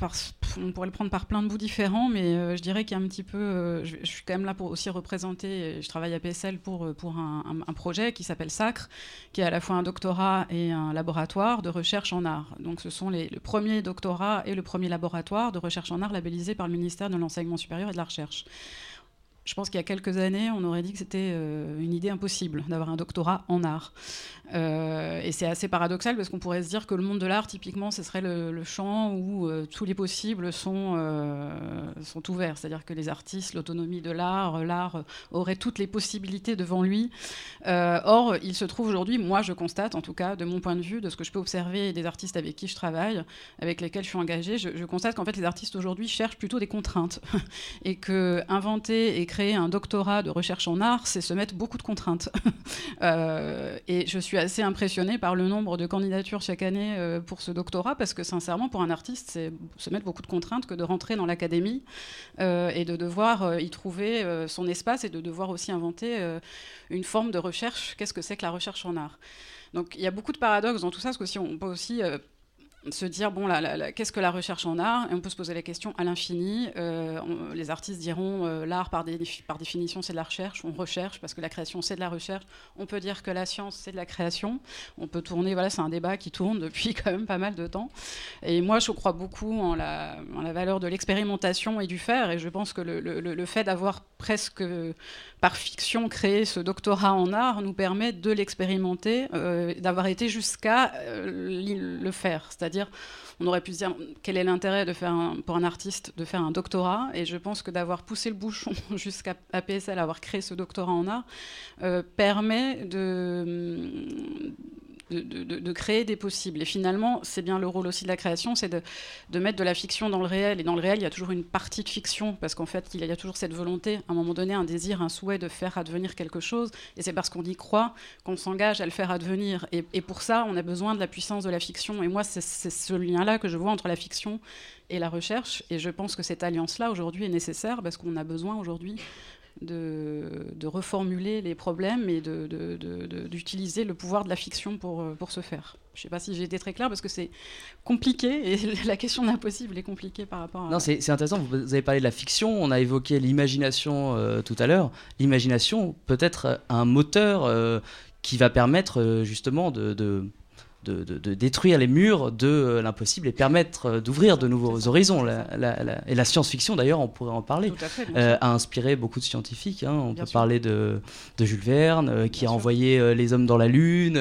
on pourrait le prendre par plein de bouts différents, mais euh, je dirais qu'il y a un petit peu, euh, je, suis quand même là pour aussi représenter, je travaille à PSL pour, un, projet qui s'appelle SACRE, qui est à la fois un doctorat et un laboratoire de recherche en art. Donc ce sont le premier doctorat et le premier laboratoire de recherche en art labellisé par le ministère de l'Enseignement supérieur et de la Recherche. Je pense qu'il y a quelques années, on aurait dit que c'était une idée impossible d'avoir un doctorat en art. Euh, et c'est assez paradoxal parce qu'on pourrait se dire que le monde de l'art, typiquement, ce serait le, champ où euh, tous les possibles sont, euh, sont ouverts. C'est-à-dire que les artistes, l'autonomie de l'art, l'art aurait toutes les possibilités devant lui. or, il se trouve aujourd'hui, moi je constate, en tout cas, de mon point de vue, de ce que je peux observer des artistes avec qui je travaille, avec lesquels je suis engagée, je, je constate qu'en fait les artistes aujourd'hui cherchent plutôt des contraintes et que inventer et créer un doctorat de recherche en art, c'est se mettre beaucoup de contraintes. et je suis assez impressionnée par le nombre de candidatures chaque année pour ce doctorat, parce que sincèrement, pour un artiste, c'est se mettre beaucoup de contraintes que de rentrer dans l'académie et de devoir y trouver son espace et de devoir aussi inventer une forme de recherche. Qu'est-ce que c'est que la recherche en art? Donc il y a beaucoup de paradoxes dans tout ça, parce qu'on peut aussi se dire bon, qu'est-ce que la recherche en art? Et on peut se poser la question à l'infini. Euh, les artistes diront euh, l'art par, définition c'est de la recherche. On recherche parce que la création c'est de la recherche. On peut dire que la science c'est de la création. On peut tourner. Voilà, c'est un débat qui tourne depuis quand même pas mal de temps. Et moi, je crois beaucoup en la, valeur de l'expérimentation et du faire. Et je pense que le, fait d'avoir presque par fiction créé ce doctorat en art nous permet de l'expérimenter, euh, d'avoir été jusqu'à le faire. C'est-à-dire on aurait pu se dire quel est l'intérêt de faire pour un artiste de faire un doctorat? Et je pense que d'avoir poussé le bouchon jusqu'à PSL, avoir créé ce doctorat en art, euh, permet de, de, créer des possibles. Et finalement, c'est bien le rôle aussi de la création, c'est de, mettre de la fiction dans le réel. Et dans le réel, il y a toujours une partie de fiction, parce qu'en fait, il y a toujours cette volonté, à un moment donné, un désir, un souhait de faire advenir quelque chose. Et c'est parce qu'on y croit qu'on s'engage à le faire advenir. Et, et, pour ça, on a besoin de la puissance de la fiction. Et moi, c'est ce lien-là que je vois entre la fiction et la recherche. Et je pense que cette alliance-là, aujourd'hui, est nécessaire, parce qu'on a besoin aujourd'hui de, reformuler les problèmes et d'utiliser le pouvoir de la fiction pour, euh, pour ce faire. Je ne sais pas si j'ai été très claire parce que c'est compliqué et la question d'impossible est compliquée par rapport à.
Non, c'est intéressant. Vous avez parlé de la fiction, on a évoqué l'imagination euh, tout à l'heure. L'imagination peut être un moteur euh, qui va permettre justement de de, détruire les murs de euh, l'impossible et permettre euh, d'ouvrir de nouveaux horizons. et la science-fiction, d'ailleurs, on pourrait en parler, euh, a inspiré beaucoup de scientifiques. Hein. On peut parler de, Jules Verne, qui a envoyé les hommes dans la Lune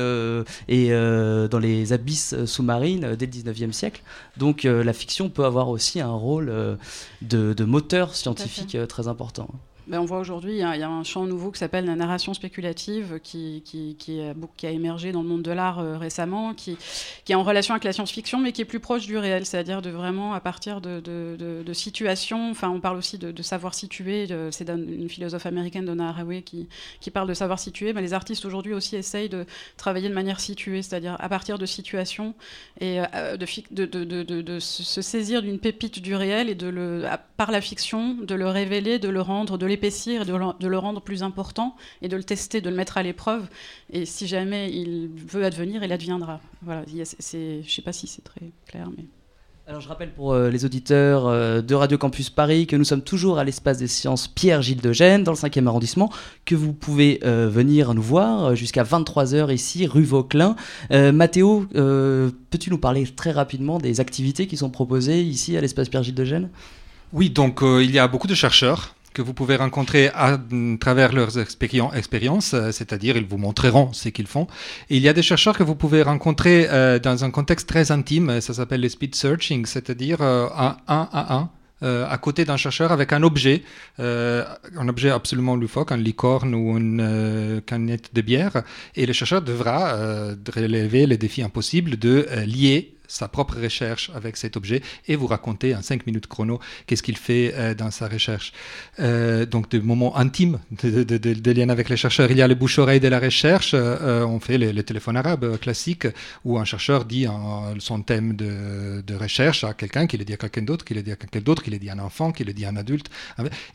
et dans les abysses sous-marines dès le 19e siècle. Donc la fiction peut avoir aussi un rôle de, moteur scientifique très important.
Ben, on voit aujourd'hui, il y, a un champ nouveau qui s'appelle la narration spéculative, qui, qui, qui, a, émergé dans le monde de l'art euh, récemment, qui, est en relation avec la science-fiction, mais qui est plus proche du réel, c'est-à-dire de vraiment, à partir de, de, situations, enfin on parle aussi de, savoir situer, c'est une philosophe américaine, Donna Haraway, qui, parle de savoir situer, mais les artistes aujourd'hui aussi essayent de travailler de manière située, c'est-à-dire à partir de situations, et euh, de, se saisir d'une pépite du réel, et de le, par la fiction, de le révéler, de le rendre, de l'épaissir, de, le rendre plus important et de le tester, de le mettre à l'épreuve. Et si jamais il veut advenir, il adviendra. Voilà, je ne sais pas si c'est très clair, mais.
Alors je rappelle pour euh, les auditeurs euh, de Radio Campus Paris que nous sommes toujours à l'espace des sciences Pierre-Gilles de Gênes dans le 5e arrondissement, que vous pouvez euh, venir nous voir jusqu'à 23h ici, rue Vauquelin. Mathéo, peux-tu nous parler très rapidement des activités qui sont proposées ici à l'espace Pierre-Gilles de Gênes
Oui, donc il y a beaucoup de chercheurs que vous pouvez rencontrer à, travers leurs expériences, euh, c'est-à-dire ils vous montreront ce qu'ils font. il y a des chercheurs que vous pouvez rencontrer euh, dans un contexte très intime, ça s'appelle le speed searching, c'est-à-dire euh, un, à un. à côté d'un chercheur avec un objet, un objet absolument loufoque, un licorne ou une canette de bière, et le chercheur devra relever le défi impossible de lier sa propre recherche avec cet objet et vous raconter en 5 minutes chrono qu'est-ce qu'il fait euh, dans sa recherche. Euh, donc des moments intimes de, liens avec les chercheurs. Il y a le bouche-oreille de la recherche, euh, on fait le, téléphone arabe classique où un chercheur dit son thème de, recherche à quelqu'un, qui le dit à quelqu'un d'autre, qui le dit à quelqu'un d'autre, qui le dit à un enfant, qui le dit à un adulte.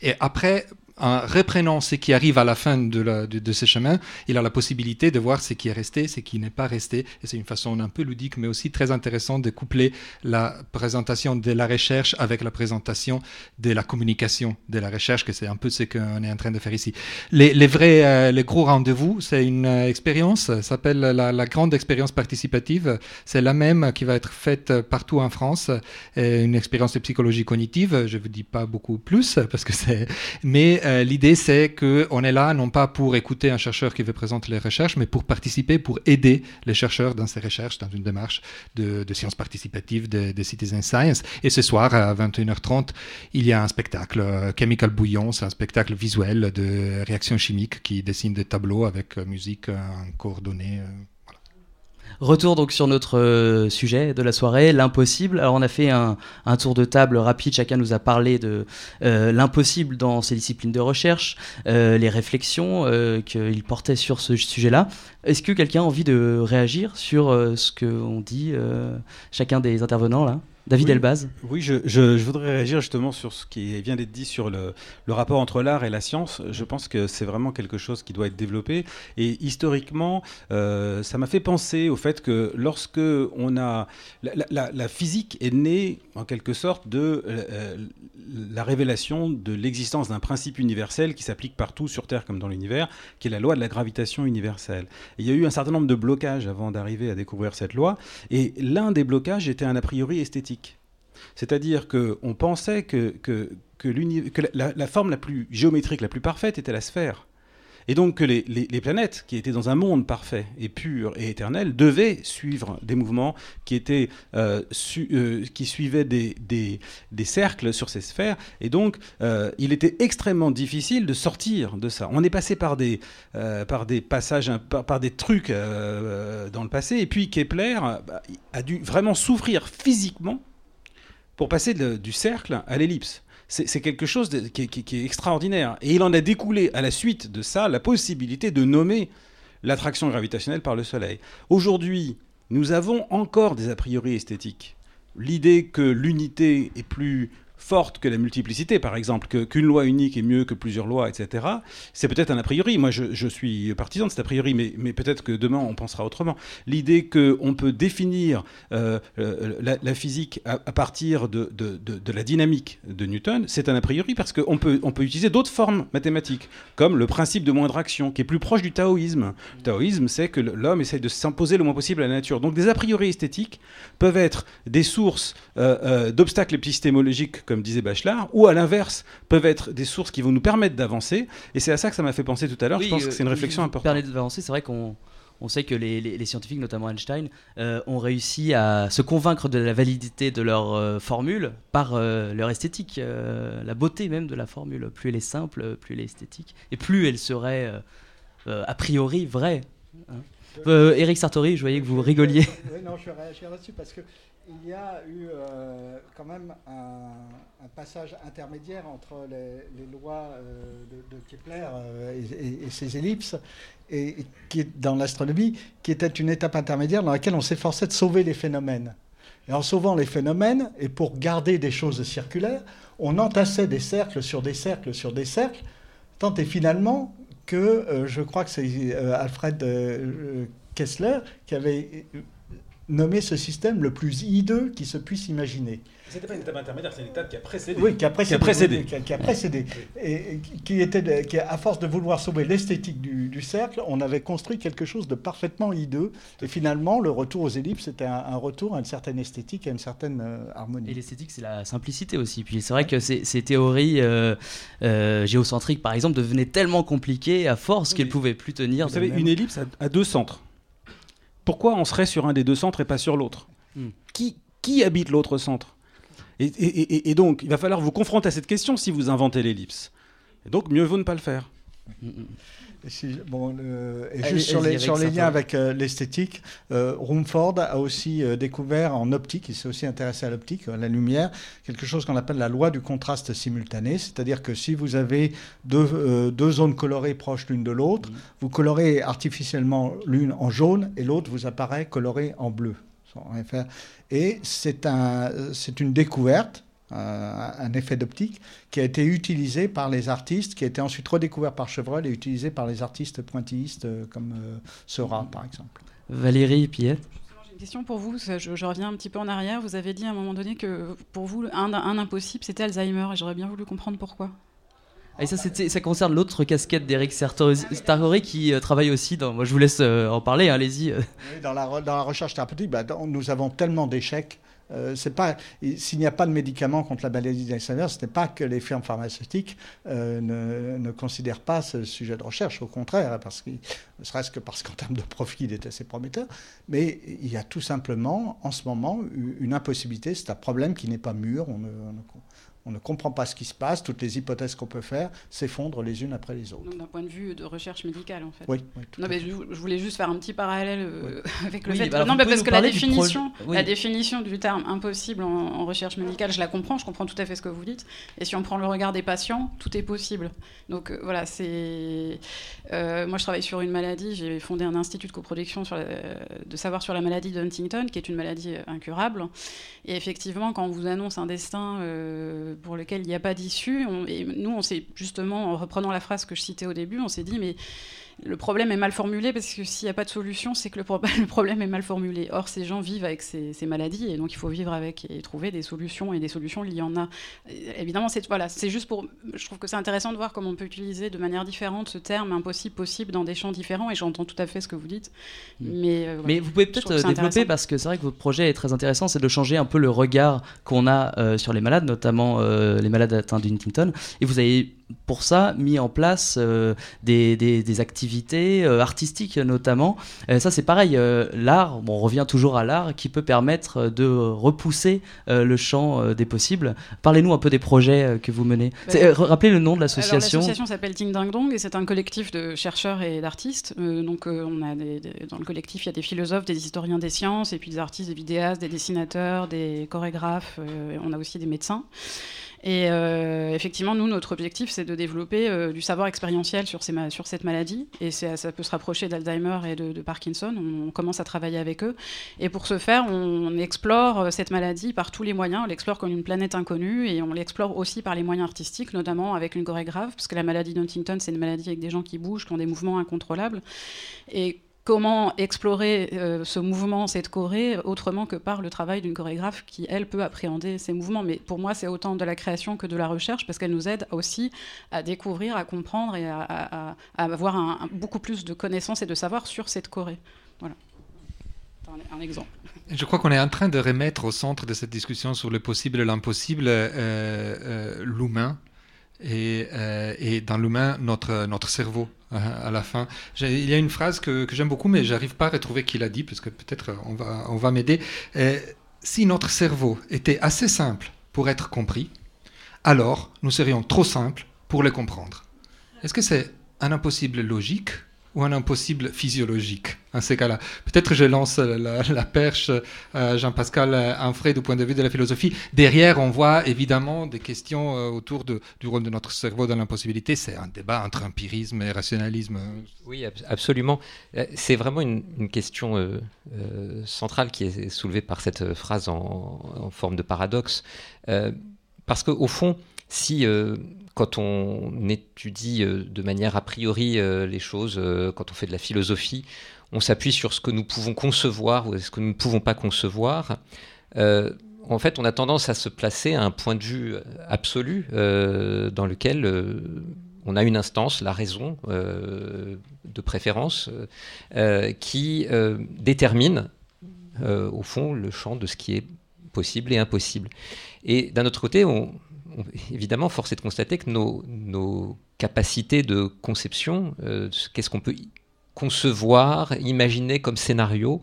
Et après, en reprenant ce qui arrive à la fin de, de, ce chemin, il a la possibilité de voir ce qui est resté, ce qui n'est pas resté. Et c'est une façon un peu ludique, mais aussi très intéressante de coupler la présentation de la recherche avec la présentation de la communication de la recherche, que c'est un peu ce qu'on est en train de faire ici. Les, vrais, euh, les gros rendez-vous, c'est une euh, expérience, ça s'appelle la, grande expérience participative. C'est la même qui va être faite partout en France, une expérience de psychologie cognitive. Je vous dis pas beaucoup plus parce que c'est, mais euh, l'idée, c'est qu'on est là non pas pour écouter un chercheur qui veut présenter les recherches, mais pour participer, pour aider les chercheurs dans ces recherches, dans une démarche de, sciences participatives, de, citizen science. Et ce soir, à 21h30, il y a un spectacle, euh, Chemical Bouillon, c'est un spectacle visuel de réactions chimiques qui dessine des tableaux avec euh, musique en coordonnée.
Retour donc sur notre euh, sujet de la soirée, l'impossible. Alors on a fait un, tour de table rapide, chacun nous a parlé de euh, l'impossible dans ses disciplines de recherche, euh, les réflexions qu'il portait sur ce sujet-là. Est-ce que quelqu'un a envie de réagir sur ce qu'on dit, chacun des intervenants là? David Elbaz
Oui, je, voudrais réagir justement sur ce qui vient d'être dit sur le, rapport entre l'art et la science. Je pense que c'est vraiment quelque chose qui doit être développé. Et historiquement, euh, ça m'a fait penser au fait que lorsque on a. La, physique est née, en quelque sorte, de euh, la révélation de l'existence d'un principe universel qui s'applique partout sur Terre comme dans l'univers, qui est la loi de la gravitation universelle. il y a eu un certain nombre de blocages avant d'arriver à découvrir cette loi. Et l'un des blocages était un a priori esthétique. C'est-à-dire qu'on pensait que, la, forme la plus géométrique, la plus parfaite était la sphère. Et donc que les, planètes, qui étaient dans un monde parfait et pur et éternel, devaient suivre des mouvements qui, étaient, euh, euh, qui suivaient des, cercles sur ces sphères. Et donc, euh, il était extrêmement difficile de sortir de ça. On est passé par des, par des passages, par, des trucs dans le passé. Et puis Kepler bah, a dû vraiment souffrir physiquement pour passer du cercle à l'ellipse. C'est quelque chose qui, est extraordinaire. Et il en a découlé à la suite de ça la possibilité de nommer l'attraction gravitationnelle par le Soleil. Aujourd'hui, nous avons encore des a priori esthétiques. L'idée que l'unité est plus forte que la multiplicité, par exemple, qu'une loi unique est mieux que plusieurs lois, etc., c'est peut-être un a priori. Moi, je, suis partisan de cet a priori, mais, peut-être que demain, on pensera autrement. L'idée qu'on peut définir euh, euh, la, physique à, partir de, la dynamique de Newton, c'est un a priori parce qu'on peut, on peut utiliser d'autres formes mathématiques, comme le principe de moindre action, qui est plus proche du taoïsme. Le taoïsme, c'est que l'homme essaye de s'imposer le moins possible à la nature. Donc des a priori esthétiques peuvent être des sources euh, d'obstacles épistémologiques, comme disait Bachelard, ou à l'inverse, peuvent être des sources qui vont nous permettre d'avancer. Et c'est à ça que ça m'a fait penser tout à l'heure. je pense que c'est une euh, réflexion importante.
Permet d'avancer, c'est vrai qu'on on sait que les, scientifiques, notamment Einstein, euh, ont réussi à se convaincre de la validité de leur euh, formule par leur esthétique, la beauté même de la formule. Plus elle est simple, plus elle est esthétique, et plus elle serait a priori vraie. Hein. Eric Sartori, je voyais que vous rigoliez.
Oui, non, je réagir là-dessus parce que il y a eu euh, quand même un, passage intermédiaire entre les, lois euh, de, Kepler euh, et, ses ellipses, et, dans l'astronomie, qui était une étape intermédiaire dans laquelle on s'efforçait de sauver les phénomènes. Et en sauvant les phénomènes, et pour garder des choses circulaires, on entassait des cercles sur des cercles sur des cercles, tant et finalement que je crois que c'est Alfred Kessler qui avait nommer ce système le plus hideux qui se puisse imaginer.
C'était pas une étape intermédiaire, c'est une étape qui a précédé.
Oui, qui a précédé. Qui a précédé. Et qui était, qui, à force de vouloir sauver l'esthétique du, cercle, on avait construit quelque chose de parfaitement hideux. Et finalement, le retour aux ellipses, c'était un, retour à une certaine esthétique, à une certaine euh, harmonie.
Et l'esthétique, c'est la simplicité aussi. Puis c'est vrai que ces, théories euh, euh, géocentriques, par exemple, devenaient tellement compliquées à force qu'elles ne pouvaient plus tenir.
Vous savez, une ellipse a deux centres pourquoi on serait sur un des deux centres et pas sur l'autre hmm. qui, qui habite l'autre centre et, donc, il va falloir vous confronter à cette question si vous inventez l'ellipse. Et donc, mieux vaut ne pas le faire. Hmm,
et, et juste sur les, sur les liens avec euh, l'esthétique, euh, Rumford a aussi euh, découvert en optique, il s'est aussi intéressé à l'optique, à la lumière, quelque chose qu'on appelle la loi du contraste simultané. C'est-à-dire que si vous avez deux, deux zones colorées proches l'une de l'autre, mm. vous colorez artificiellement l'une en jaune et l'autre vous apparaît colorée en bleu. Et c'est un, une découverte un effet d'optique qui a été utilisé par les artistes, qui a été ensuite redécouvert par Chevreul et utilisé par les artistes pointillistes euh, comme euh, Seurat, par exemple.
Valérie
J'ai une question pour vous, je, reviens un petit peu en arrière. Vous avez dit à un moment donné que pour vous, un, impossible, c'était Alzheimer, et j'aurais bien voulu comprendre pourquoi.
Et ça, ça concerne l'autre casquette d'Eric Sartori qui euh, travaille aussi dans. Moi, je vous laisse en parler, allez-y.
dans, la, dans la recherche thérapeutique, bah, nous avons tellement d'échecs euh, pas s'il n'y a pas de médicaments contre la maladie d'Alzheimer, ce n'est pas que les firmes pharmaceutiques euh, ne, considèrent pas ce sujet de recherche, au contraire, parce que, ne serait-ce que parce qu'en termes de profit, il est assez prometteur. Mais il y a tout simplement, en ce moment, une impossibilité. C'est un problème qui n'est pas mûr. Ne comprend pas ce qui se passe, toutes les hypothèses qu'on peut faire s'effondrent les unes après les autres.
D'un point de vue de recherche médicale, en fait.
Oui,
non, mais je, voulais juste faire un petit parallèle euh, avec le
Oui,
fait.
bah
non, mais parce que la définition,
projet-
la définition du terme impossible en, en recherche médicale, je la comprends, je comprends tout à fait ce que vous dites. Et si on prend le regard des patients, tout est possible. Donc euh, voilà, c'est. euh, moi, je travaille sur une maladie. J'ai fondé un institut de coproduction sur la- de savoir sur la maladie d'Huntington, qui est une maladie incurable. Et effectivement, quand on vous annonce un destin pour lequel il n'y a pas d'issue, et nous, on s'est justement, en reprenant la phrase que je citais au début, on s'est dit, mais le problème est mal formulé parce que s'il n'y a pas de solution, c'est que le, pro- le problème est mal formulé. Or, ces gens vivent avec ces, ces maladies et donc il faut vivre avec et trouver des solutions. Et des solutions, il y en a. Et évidemment, c'est voilà, c'est juste pour. Je trouve que c'est intéressant de voir comment on peut utiliser de manière différente ce terme impossible, possible dans des champs différents. Et j'entends tout à fait ce que vous dites. Mais, euh.
Mais vous pouvez peut-être euh, développer parce que c'est vrai que votre projet est très intéressant, c'est de changer un peu le regard qu'on a euh, sur les malades, notamment euh, les malades atteints d'Huntington. Et vous avez pour ça mis en place euh, des, des- des activités euh, artistiques notamment. Euh, ça c'est pareil, l'art, bon, on revient toujours à l'art, qui peut permettre de repousser le champ des possibles. Parlez-nous un peu des projets que vous menez. Rappelez le nom de l'association.
L'association s'appelle Ting Dang Dong et c'est un collectif de chercheurs et d'artistes. Donc, on a des- dans le collectif, il y a des philosophes, des historiens des sciences, et puis des artistes, des vidéastes, des dessinateurs, des chorégraphes. on a aussi des médecins. Et euh, effectivement, nous, notre objectif, c'est de développer euh, du savoir expérientiel sur, cette maladie. Et ça peut se rapprocher d'Alzheimer et de, Parkinson. On, commence à travailler avec eux. Et pour ce faire, on, on explore euh, cette maladie par tous les moyens. On l'explore comme une planète inconnue et on l'explore aussi par les moyens artistiques, notamment avec une chorégraphe, parce que la maladie d'Huntington, c'est une maladie avec des gens qui bougent, qui ont des mouvements incontrôlables. Et comment explorer euh, ce mouvement, cette choré, autrement que par le travail d'une chorégraphe qui, elle, peut appréhender ces mouvements. Mais pour moi, c'est autant de la création que de la recherche, parce qu'elle nous aide aussi à découvrir, à comprendre et à, avoir beaucoup plus de connaissances et de savoir sur cette choré. Voilà. Un, un exemple.
Je crois qu'on est en train de remettre au centre de cette discussion sur le possible et l'impossible euh, euh, l'humain et, euh, et dans l'humain notre, notre cerveau euh, à la fin. Il y a une phrase que, que j'aime beaucoup mais j'arrive pas à retrouver qui l'a dit parce que peut-être euh, on va, on va m'aider. Euh, si notre cerveau était assez simple pour être compris, alors nous serions trop simples pour le comprendre. Est-ce que c'est un impossible logique ou un impossible physiologique en ces cas-là Peut-être je lance la, perche à Jean-Pascal Infray du point de vue de la philosophie. Derrière, on voit évidemment des questions euh, autour du rôle de notre cerveau dans l'impossibilité. C'est un débat entre empirisme et rationalisme.
Oui, ab- absolument. Euh, C'est vraiment une, question euh, euh, centrale qui est soulevée par cette phrase en, forme de paradoxe. Euh, parce qu'au fond, si euh, quand on étudie euh, de manière a priori euh, les choses, euh, quand on fait de la philosophie, on s'appuie sur ce que nous pouvons concevoir ou ce que nous ne pouvons pas concevoir, en fait, on a tendance à se placer à un point de vue absolu dans lequel on a une instance, la raison, de préférence, qui détermine, au fond, le champ de ce qui est possible et impossible. Et d'un autre côté, on- évidemment, force est de constater que nos, nos capacités de conception, euh, ce- qu'est-ce qu'on peut concevoir, imaginer comme scénario,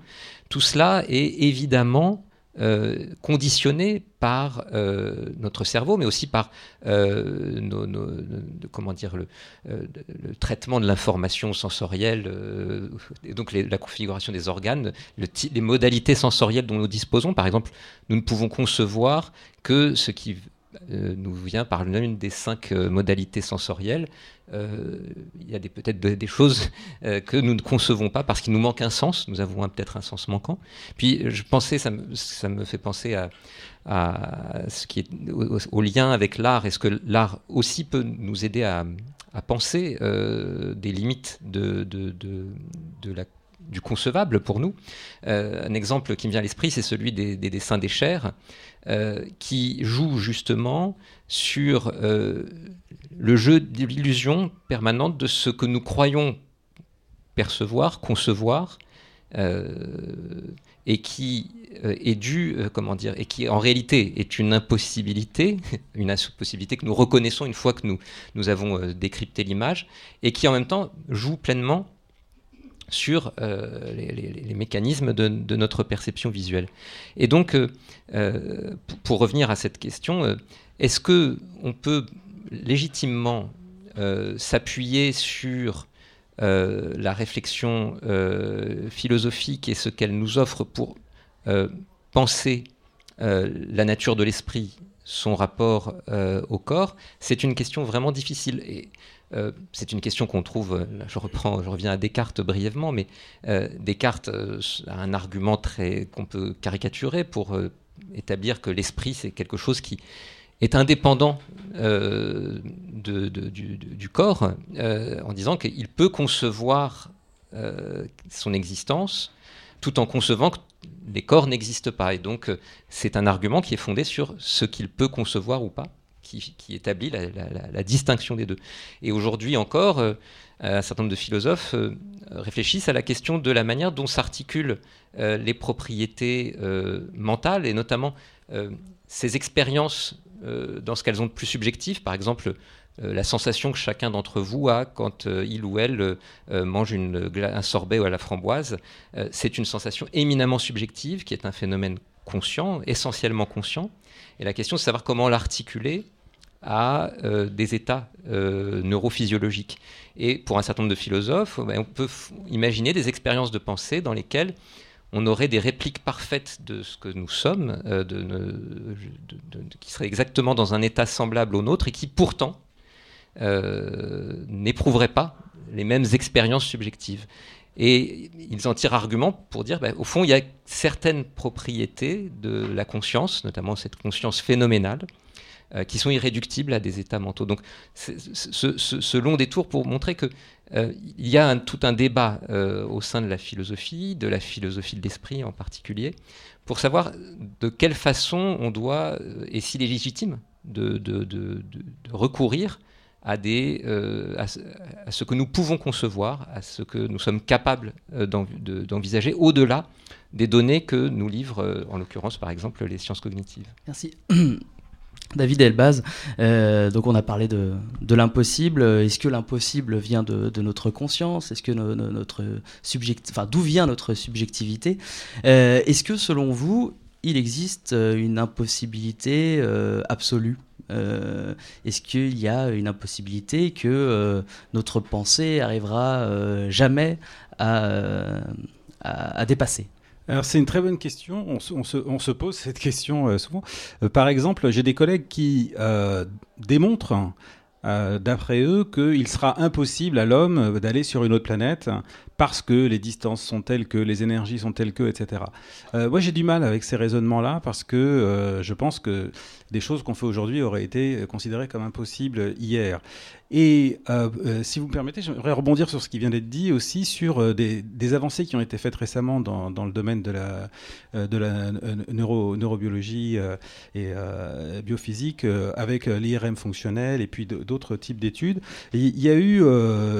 tout cela est évidemment euh, conditionné par euh, notre cerveau, mais aussi par nos- comment dire, le, traitement de l'information sensorielle, et donc la configuration des organes, les modalités sensorielles dont nous disposons. Par exemple, nous ne pouvons concevoir que ce qui nous vient par l'une des cinq euh, modalités sensorielles. Euh, il y a peut-être de- des choses euh, que nous ne concevons pas parce qu'il nous manque un sens. Nous avons peut-être un sens manquant. Puis je pensais, ça me, fait penser au, lien avec l'art. Est-ce que l'art aussi peut nous aider à, penser euh, des limites de, de, de, de la du concevable pour nous. Euh, un exemple qui me vient à l'esprit, c'est celui des, des dessins des chairs, euh, qui joue justement sur euh, le jeu de l'illusion permanente de ce que nous croyons percevoir, concevoir, et qui est dû, comment dire, et qui en réalité est une impossibilité, une impossibilité que nous reconnaissons une fois que nous, nous avons décrypté l'image, et qui en même temps joue pleinement sur les, mécanismes de, notre perception visuelle. Et donc, pour revenir à cette question, est-ce que on peut légitimement s'appuyer sur la réflexion philosophique et ce qu'elle nous offre pour penser la nature de l'esprit son rapport euh, au corps, c'est une question vraiment difficile. Et euh, c'est une question qu'on trouve, euh, je reprends, je reviens à Descartes brièvement, mais Descartes a un argument très qu'on peut caricaturer pour établir que l'esprit c'est quelque chose qui est indépendant du, corps, en disant qu'il peut concevoir son existence tout en concevant que les corps n'existent pas. Et donc, euh, c'est un argument qui est fondé sur ce qu'il peut concevoir ou pas, qui, établit la, distinction des deux. Et aujourd'hui encore, euh, un certain nombre de philosophes euh, réfléchissent à la question de la manière dont s'articulent les propriétés mentales, et notamment ces expériences dans ce qu'elles ont de plus subjectif. Par exemple, euh, la sensation que chacun d'entre vous a quand euh, il ou elle euh, mange un sorbet à la framboise, c'est une sensation éminemment subjective qui est un phénomène conscient, essentiellement conscient. Et la question, c'est de savoir comment l'articuler à des états neurophysiologiques. Et pour un certain nombre de philosophes, ben, on peut imaginer des expériences de pensée dans lesquelles on aurait des répliques parfaites de ce que nous sommes, qui seraient exactement dans un état semblable au nôtre et qui pourtant euh, n'éprouveraient pas les mêmes expériences subjectives. Et ils en tirent argument pour dire, ben, au fond, il y a certaines propriétés de la conscience, notamment cette conscience phénoménale, euh, qui sont irréductibles à des états mentaux. Donc, ce, long détour pour montrer qu'il euh, y a tout un débat au sein de la philosophie, de la philosophie de l'esprit en particulier, pour savoir de quelle façon on doit, et s'il est légitime, de recourir à, euh, ce que nous pouvons concevoir, à ce que nous sommes capables euh, d'envisager au-delà des données que nous livrent, euh, en l'occurrence, par exemple, les sciences cognitives.
Merci. David Elbaz, donc on a parlé de, l'impossible. Est-ce que l'impossible vient de, notre conscience? Est-ce que notre d'où vient notre subjectivité? Est-ce que selon vous, il existe une impossibilité absolue? Euh, est-ce qu'il y a une impossibilité que euh, notre pensée arrivera euh, jamais à, dépasser?
Alors c'est une très bonne question. On se, pose cette question souvent. par exemple, j'ai des collègues qui démontrent d'après eux, qu'il sera impossible à l'homme d'aller sur une autre planète parce que les distances sont telles que, les énergies sont telles que, etc. moi, j'ai du mal avec ces raisonnements-là parce que je pense que des choses qu'on fait aujourd'hui auraient été considérées comme impossibles hier. Et euh, euh, si vous me permettez, j'aimerais rebondir sur ce qui vient d'être dit aussi sur euh, des, avancées qui ont été faites récemment dans, le domaine de la, neurobiologie et biophysique avec l'IRM fonctionnel et puis d'autres types d'études. Il y a eu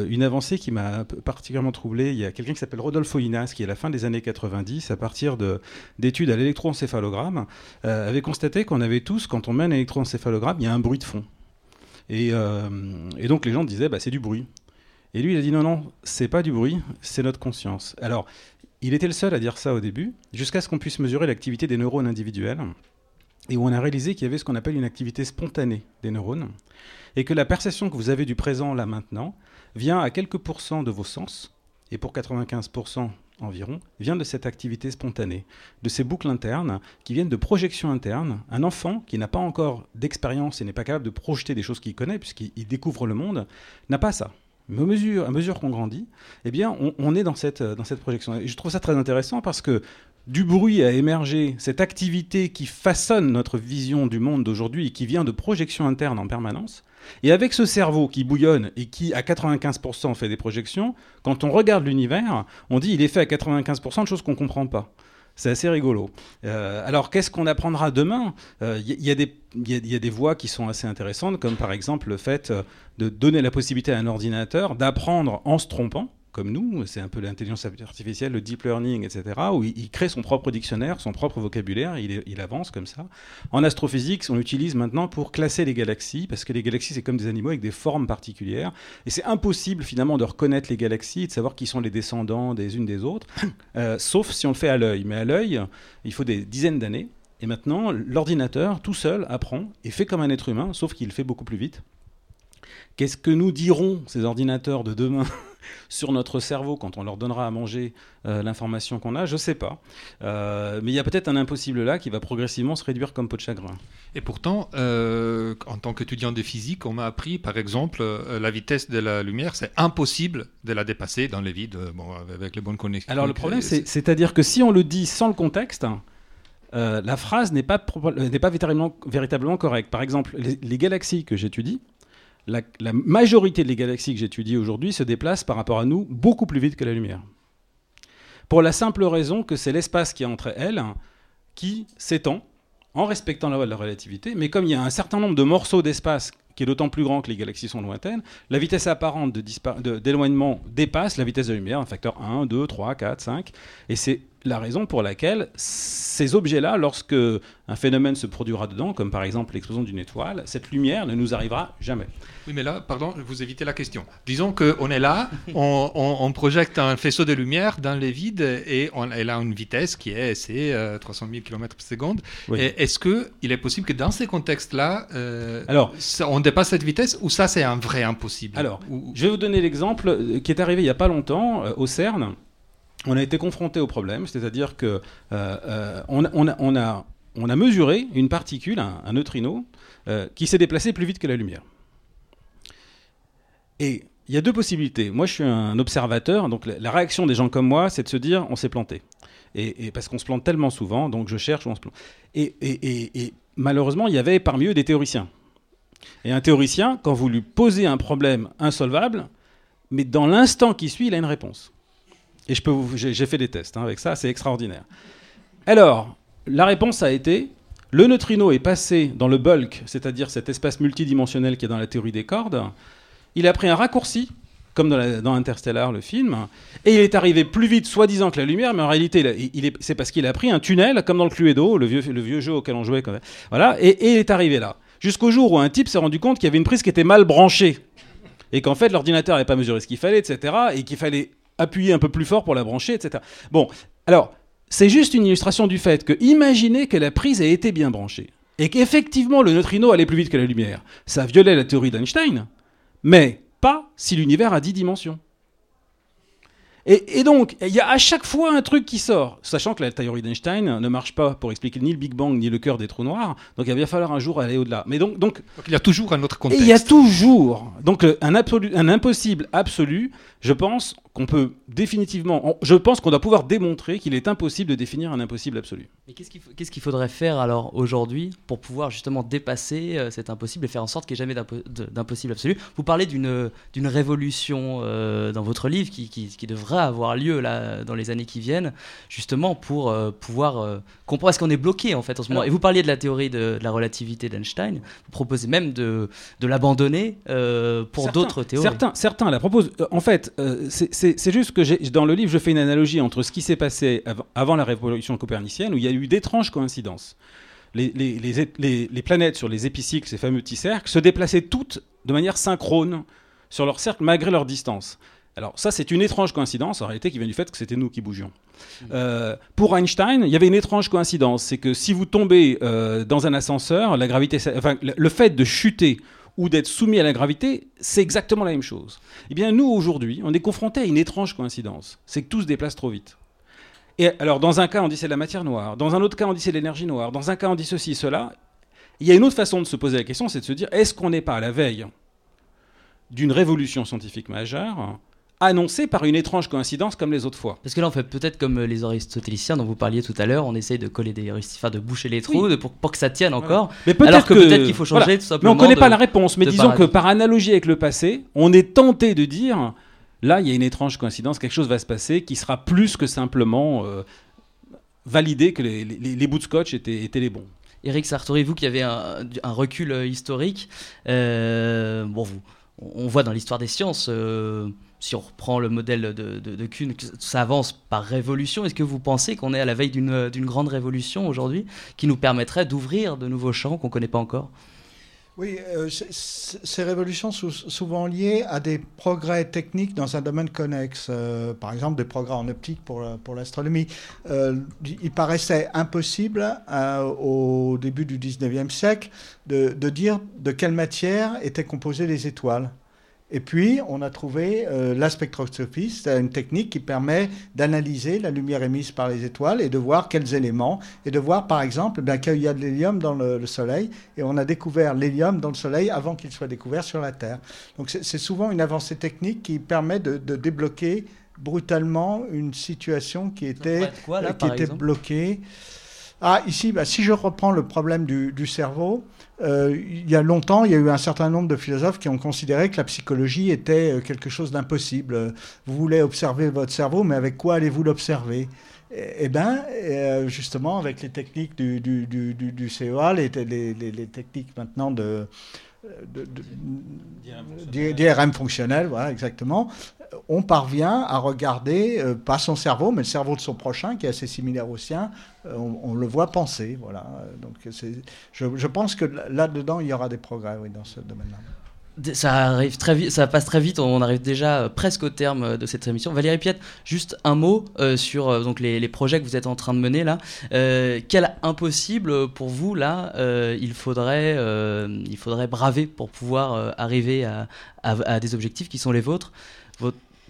une avancée qui m'a particulièrement troublé. Il y a quelqu'un qui s'appelle Rodolfo Inas qui, à la fin des années 90, à partir d'études à l'électroencéphalogramme, avait constaté qu'on avait tous, quand on met un électroencéphalogramme, il y a un bruit de fond. Euh, et, donc les gens disaient, bah, c'est du bruit. Et lui, il a dit, non, non, c'est pas du bruit, c'est notre conscience. Alors, il était le seul à dire ça au début, jusqu'à ce qu'on puisse mesurer l'activité des neurones individuels, et où on a réalisé qu'il y avait ce qu'on appelle une activité spontanée des neurones, et que la perception que vous avez du présent là maintenant vient à quelques pourcents de vos sens, et pour 95% environ, vient de cette activité spontanée, de ces boucles internes qui viennent de projections internes. Un enfant qui n'a pas encore d'expérience et n'est pas capable de projeter des choses qu'il connaît, puisqu'il découvre le monde, n'a pas ça. Mais à mesure, à mesure qu'on grandit, eh bien, on, est dans cette, dans cette projection. Et je trouve ça très intéressant parce que du bruit a émergé cette activité qui façonne notre vision du monde d'aujourd'hui et qui vient de projections internes en permanence. Et avec ce cerveau qui bouillonne et qui, à 95%, fait des projections, quand on regarde l'univers, on dit il est fait à 95% de choses qu'on ne comprend pas. C'est assez rigolo. Euh, alors, qu'est-ce qu'on apprendra demain? Il euh, y, a des voies qui sont assez intéressantes, comme par exemple le fait euh, de donner la possibilité à un ordinateur d'apprendre en se trompant comme nous, c'est un peu l'intelligence artificielle, le deep learning, etc., où il, crée son propre dictionnaire, son propre vocabulaire, il, avance comme ça. En astrophysique, on l'utilise maintenant pour classer les galaxies, parce que les galaxies, c'est comme des animaux avec des formes particulières, et c'est impossible finalement de reconnaître les galaxies, de savoir qui sont les descendants des unes des autres, euh, sauf si on le fait à l'œil. Mais à l'œil, il faut des dizaines d'années, et maintenant, l'ordinateur, tout seul, apprend et fait comme un être humain, sauf qu'il fait beaucoup plus vite. Qu'est-ce que nous diront ces ordinateurs de demain? sur notre cerveau quand on leur donnera à manger euh, l'information qu'on a, je ne sais pas. Euh, mais il y a peut-être un impossible là qui va progressivement se réduire comme peau de chagrin.
Et pourtant, euh, en tant qu'étudiant de physique, on m'a appris, par exemple, la vitesse de la lumière, c'est impossible de la dépasser dans les vides, bon, avec les bonnes connexions.
Alors le problème, c'est-à-dire que si on le dit sans le contexte, la phrase n'est pas, pas véritablement, véritablement correcte. Par exemple, les galaxies que j'étudie, la, majorité des galaxies que j'étudie aujourd'hui se déplacent par rapport à nous beaucoup plus vite que la lumière. Pour la simple raison que c'est l'espace qui est entre elles qui s'étend en respectant la loi de la relativité, mais comme il y a un certain nombre de morceaux d'espace qui est d'autant plus grand que les galaxies sont lointaines, la vitesse apparente d'éloignement dépasse la vitesse de la lumière, un facteur 1, 2, 3, 4, 5, et c'est la raison pour laquelle ces objets-là, lorsque un phénomène se produira dedans, comme par exemple l'explosion d'une étoile, cette lumière ne nous arrivera jamais.
Oui, mais là, pardon, vous évitez la question. Disons qu'on est là, on, projette un faisceau de lumière dans les vides et on, elle a une vitesse qui est c'est 300 000 km par seconde. Est-ce qu'il est possible que dans ces contextes-là, euh, on dépasse cette vitesse ou ça c'est un vrai impossible?
Alors, je vais vous donner l'exemple euh, qui est arrivé il n'y a pas longtemps euh, au CERN on a été confronté au problème, c'est-à-dire que euh, euh, on, a, mesuré une particule, un, neutrino, euh, qui s'est déplacé plus vite que la lumière. Et il y a deux possibilités. Moi, je suis un observateur, donc la, réaction des gens comme moi, c'est de se dire on s'est planté. Et, parce qu'on se plante tellement souvent, donc je cherche où on se plante. Et, malheureusement, il y avait parmi eux des théoriciens. Et un théoricien, quand vous lui posez un problème insolvable, mais dans l'instant qui suit, il a une réponse. Et je peux j'ai fait des tests hein, avec ça, c'est extraordinaire. Alors, la réponse a été le neutrino est passé dans le bulk, c'est-à-dire cet espace multidimensionnel qui est dans la théorie des cordes. Il a pris un raccourci, comme dans, Interstellar, le film, et il est arrivé plus vite, soi-disant, que la lumière, mais en réalité, c'est parce qu'il a pris un tunnel, comme dans le Cluedo, le vieux, le vieux jeu auquel on jouait. Voilà, et, et il est arrivé là. Jusqu'au jour où un type s'est rendu compte qu'il y avait une prise qui était mal branchée. Et qu'en fait, l'ordinateur n'avait pas mesuré ce qu'il fallait, etc. Et qu'il fallait appuyer un peu plus fort pour la brancher, etc. Bon, alors, c'est juste une illustration du fait que imaginez que la prise ait été bien branchée et qu'effectivement le neutrino allait plus vite que la lumière. Ça violait la théorie d'Einstein, mais pas si l'univers a 10 dimensions. Et, donc, il y a à chaque fois un truc qui sort, sachant que la théorie d'Einstein ne marche pas pour expliquer ni le Big Bang ni le cœur des trous noirs. Donc, il va falloir un jour aller au-delà. Mais donc, donc,
il y a toujours un autre contexte.
il y a toujours donc un, absolu, un impossible absolu. Je pense qu'on peut définitivement, je pense qu'on doit pouvoir démontrer qu'il est impossible de définir un impossible absolu.
Mais qu'est-ce qu'il faudrait faire alors aujourd'hui pour pouvoir justement dépasser euh, cet impossible et faire en sorte qu'il n'y ait jamais d'impossible absolu? Vous parlez d'une révolution euh, dans votre livre qui, qui, devrait avoir lieu là, dans les années qui viennent, justement pour euh, pouvoir comprendre. Est-ce qu'on est bloqué en fait en ce moment? Et vous parliez de la théorie de, la relativité d'Einstein, vous proposez même de, de l'abandonner pour d'autres théories.
Certains, certains la proposent. En fait, c'est juste que dans le livre, je fais une analogie entre ce qui s'est passé avant la révolution copernicienne, où il y a eu d'étranges coïncidences. Les, les, planètes sur les épicycles, ces fameux petits cercles, se déplaçaient toutes de manière synchrone sur leur cercle malgré leur distance. Alors ça, c'est une étrange coïncidence, en réalité, qui vient du fait que c'était nous qui bougions. Mmh. Euh, pour Einstein, il y avait une étrange coïncidence, c'est que si vous tombez euh, dans un ascenseur, la gravité, enfin, le fait de chuter ou d'être soumis à la gravité, c'est exactement la même chose. Eh bien, nous, aujourd'hui, on est confronté à une étrange coïncidence. C'est que tout se déplace trop vite. Et alors, dans un cas, on dit c'est de la matière noire. Dans un autre cas, on dit c'est de l'énergie noire. Dans un cas, on dit ceci, cela. Il y a une autre façon de se poser la question, c'est de se dire est-ce qu'on n'est pas à la veille d'une révolution scientifique majeure annoncé par une étrange coïncidence comme les autres fois.
Parce que là, on fait peut-être comme euh, les aristotéliciens dont vous parliez tout à l'heure, on essaye de coller des enfin de boucher les trous pour, que ça tienne encore. Mais peut-être alors que, peut-être qu'il faut changer tout simplement.
Mais on ne connaît pas la réponse. Mais disons que par analogie avec le passé, on est tenté de dire là, il y a une étrange coïncidence, quelque chose va se passer qui sera plus que simplement euh, valider que les, bouts de scotch étaient, étaient les bons.
Eric Sartori, vous qui avez un, recul euh, historique, bon, vous, on voit dans l'histoire des sciences si on reprend le modèle de, Kuhn, ça avance par révolution. Est-ce que vous pensez qu'on est à la veille d'une grande révolution aujourd'hui qui nous permettrait d'ouvrir de nouveaux champs qu'on ne connaît pas encore?
Oui, euh, ces révolutions sont souvent liées à des progrès techniques dans un domaine connexe. Euh, par exemple, des progrès en optique pour, l'astronomie. Euh, il paraissait impossible au début du 19e siècle de, de, dire de quelle matière étaient composées les étoiles. Et puis, on a trouvé euh, la spectroscopie, c'est une technique qui permet d'analyser la lumière émise par les étoiles et de voir quels éléments, et de voir par exemple eh qu'il y a de l'hélium dans le, Soleil, et on a découvert l'hélium dans le Soleil avant qu'il soit découvert sur la Terre. Donc c'est souvent une avancée technique qui permet de, débloquer brutalement une situation qui était, qui était bloquée. Ah, ici, bah, si je reprends le problème du, cerveau, euh, il y a longtemps, il y a eu un certain nombre de philosophes qui ont considéré que la psychologie était euh, quelque chose d'impossible. Vous voulez observer votre cerveau, mais avec quoi allez-vous l'observer? Eh, eh bien, euh, justement, avec les techniques du, du, du, du CEA, les, les, les, techniques maintenant de, d'IRM fonctionnel, voilà, exactement, on parvient à regarder, euh, pas son cerveau, mais le cerveau de son prochain, qui est assez similaire au sien, euh, on, le voit penser. Voilà. Donc je, pense que là-dedans, il y aura des progrès oui, dans ce domaine-là.
Ça arrive très vite, ça passe très vite. On arrive déjà euh, presque au terme de cette émission. Valérie Piette, juste un mot sur donc les, projets que vous êtes en train de mener là. quel impossible pour vous là il faudrait il faudrait braver pour pouvoir arriver à, des objectifs qui sont les vôtres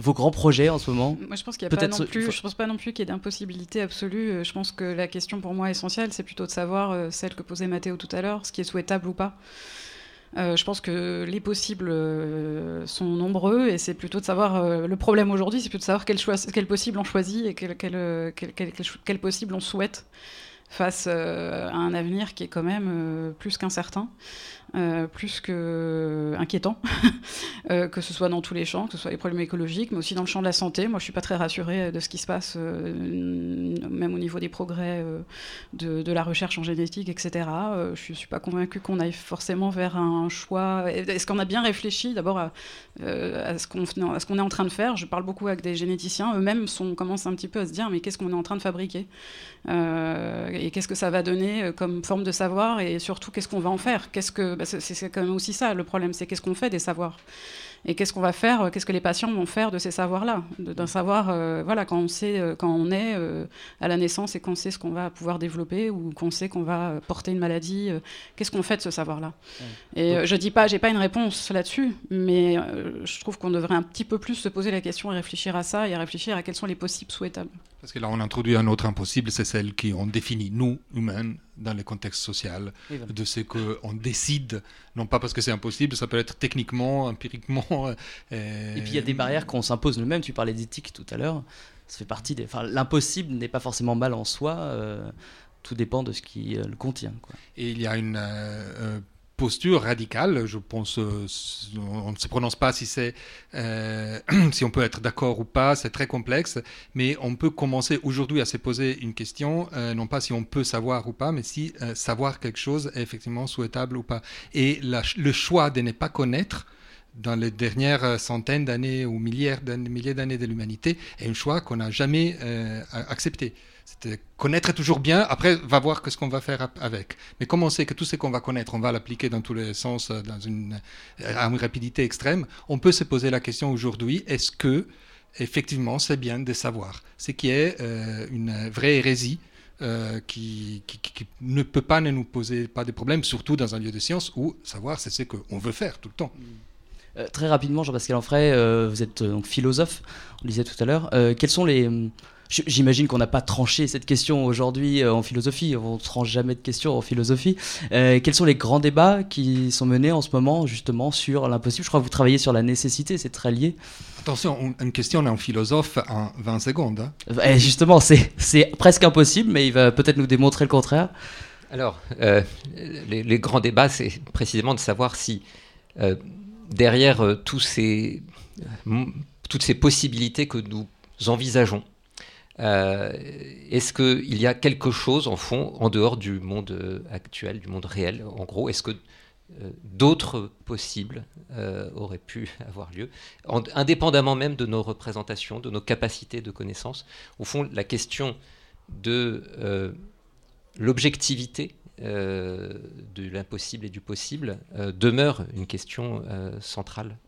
vos grands projets en ce moment
Moi, je pense qu'il y a pas non plus. Je pense pas non plus qu'il y ait d'impossibilité absolue. Euh, je pense que la question pour moi essentielle, c'est plutôt de savoir euh, celle que posait Mathéo tout à l'heure, ce qui est souhaitable ou pas. Euh, je pense que les possibles sont nombreux et c'est plutôt de savoir. le problème aujourd'hui, c'est plutôt de savoir quel, choix, quel possible on choisit et quel, quel, quel, quel possible on souhaite face à un avenir qui est quand même plus qu'incertain. Euh, plus que inquiétant, euh, que ce soit dans tous les champs, que ce soit les problèmes écologiques, mais aussi dans le champ de la santé. Moi, je suis pas très rassurée de ce qui se passe, euh, même au niveau des progrès de, la recherche en génétique, etc. je suis pas convaincue qu'on aille forcément vers un choix. Est-ce qu'on a bien réfléchi d'abord à, ce qu'on qu'on est en train de faire? Je parle beaucoup avec des généticiens, eux-mêmes commencent un petit peu à se dire mais qu'est-ce qu'on est en train de fabriquer? Et qu'est-ce que ça va donner comme forme de savoir? Et surtout qu'est-ce qu'on va en faire? Qu'est-ce que bah, c'est quand même aussi ça le problème, c'est qu'est-ce qu'on fait des savoirs? Et qu'est-ce qu'on va faire, euh, qu'est-ce que les patients vont faire de ces savoirs-là, d'un savoir, euh, voilà, quand on sait, euh, quand on est à la naissance et qu'on sait ce qu'on va pouvoir développer ou qu'on sait qu'on va porter une maladie, qu'est-ce qu'on fait de ce savoir-là? Et je dis pas, j'ai pas une réponse là-dessus, mais je trouve qu'on devrait un petit peu plus se poser la question et réfléchir à ça et à réfléchir à quels sont les possibles souhaitables.
Parce que là, on introduit un autre impossible, c'est celle qui on définit, nous, humains, dans le contexte social, de ce qu'on décide, non pas parce que c'est impossible, ça peut être techniquement, empiriquement.
Euh, Et puis il y a des barrières qu'on s'impose nous-mêmes, tu parlais d'éthique tout à l'heure, ça fait partie des... Enfin, l'impossible n'est pas forcément mal en soi, euh, tout dépend de ce qui euh, le contient. Quoi.
Et il y a une posture radicale. Je pense, euh, on ne se prononce pas si c'est, euh, si on peut être d'accord ou pas. C'est très complexe, mais on peut commencer aujourd'hui à se poser une question, euh, non pas si on peut savoir ou pas, mais si savoir quelque chose est effectivement souhaitable ou pas. Et le choix de ne pas connaître dans les dernières centaines d'années ou milliers d'années de l'humanité est un choix qu'on n'a jamais accepté. C'est connaître toujours bien, après, va voir ce qu'on va faire avec. Mais comme on sait que tout ce qu'on va connaître, on va l'appliquer dans tous les sens, euh, dans une, à une rapidité extrême, on peut se poser la question aujourd'hui, est-ce que, effectivement, c'est bien de savoir Ce qui est euh, une vraie hérésie euh, qui, ne peut pas ne nous poser pas de problèmes, surtout dans un lieu de science où savoir, c'est ce qu'on veut faire tout le temps.
très rapidement, Jean-Pascal Enfray, vous êtes philosophe, on le disait tout à l'heure. quels sont les J'imagine qu'on n'a pas tranché cette question aujourd'hui euh, en philosophie. On ne tranche jamais de questions en philosophie. Euh, quels sont les grands débats qui sont menés en ce moment justement sur l'impossible? Je crois que vous travaillez sur la nécessité, c'est très lié.
Attention, une question d'un philosophe en 20 secondes. Hein.
Eh, justement, c'est presque impossible, mais il va peut-être nous démontrer le contraire.
Alors, euh, les, les, grands débats, c'est précisément de savoir si derrière tous ces, toutes ces possibilités que nous envisageons, euh, est-ce qu'il y a quelque chose, en fond, en dehors du monde actuel, du monde réel En gros, est-ce que d'autres possibles auraient pu avoir lieu, indépendamment même de nos représentations, de nos capacités de connaissance. Au fond, la question de l'objectivité euh, de l'impossible et du possible euh, demeure une question euh, centrale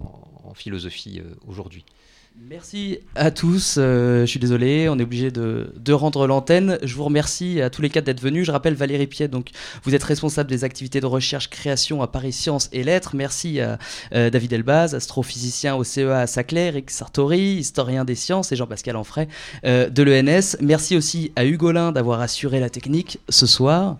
en, philosophie aujourd'hui.
Merci à tous. Euh, je suis désolé, on est obligé de, rendre l'antenne. Je vous remercie à tous les quatre d'être venus. Je rappelle Valérie Piet, donc vous êtes responsable des activités de recherche création à Paris Sciences et Lettres. Merci à euh, David Elbaz, astrophysicien au CEA à Saclay, Eric Sartori, historien des sciences, et Jean-Pascal Anfray euh, de l'ENS. Merci aussi à Hugolin d'avoir assuré la technique ce soir.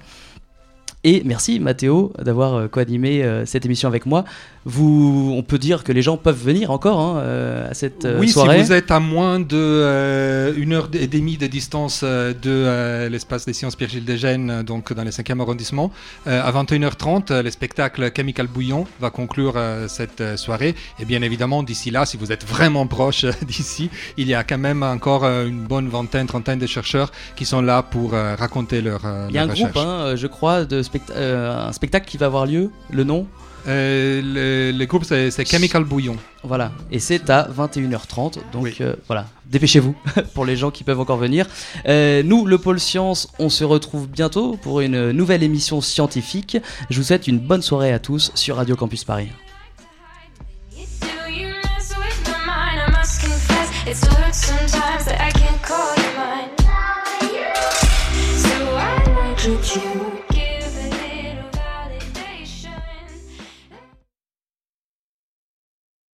Et merci Mathéo d'avoir co-animé cette émission avec moi vous, on peut dire que les gens peuvent venir encore hein, euh, à cette
euh,
soirée.
Oui, si vous êtes à moins de euh, une heure et demie de distance de l'espace des sciences Pierre-Gilles Desgènes, donc dans le 5e arrondissement, à 21h30, le spectacle Chemical Bouillon va conclure cette soirée. Et bien évidemment, d'ici là, si vous êtes vraiment proche d'ici, il y a quand même encore une bonne vingtaine, trentaine de chercheurs qui sont là pour raconter leur.
Il y a un groupe, hein, je crois, de un spectacle qui va avoir lieu. Le nom
euh, le, groupe, c'est Chemical Bouillon.
Voilà, et c'est à 21h30, donc euh, voilà, dépêchez-vous pour les gens qui peuvent encore venir. Euh, nous, le pôle science, on se retrouve bientôt pour une nouvelle émission scientifique. Je vous souhaite une bonne soirée à tous sur Radio Campus Paris. It's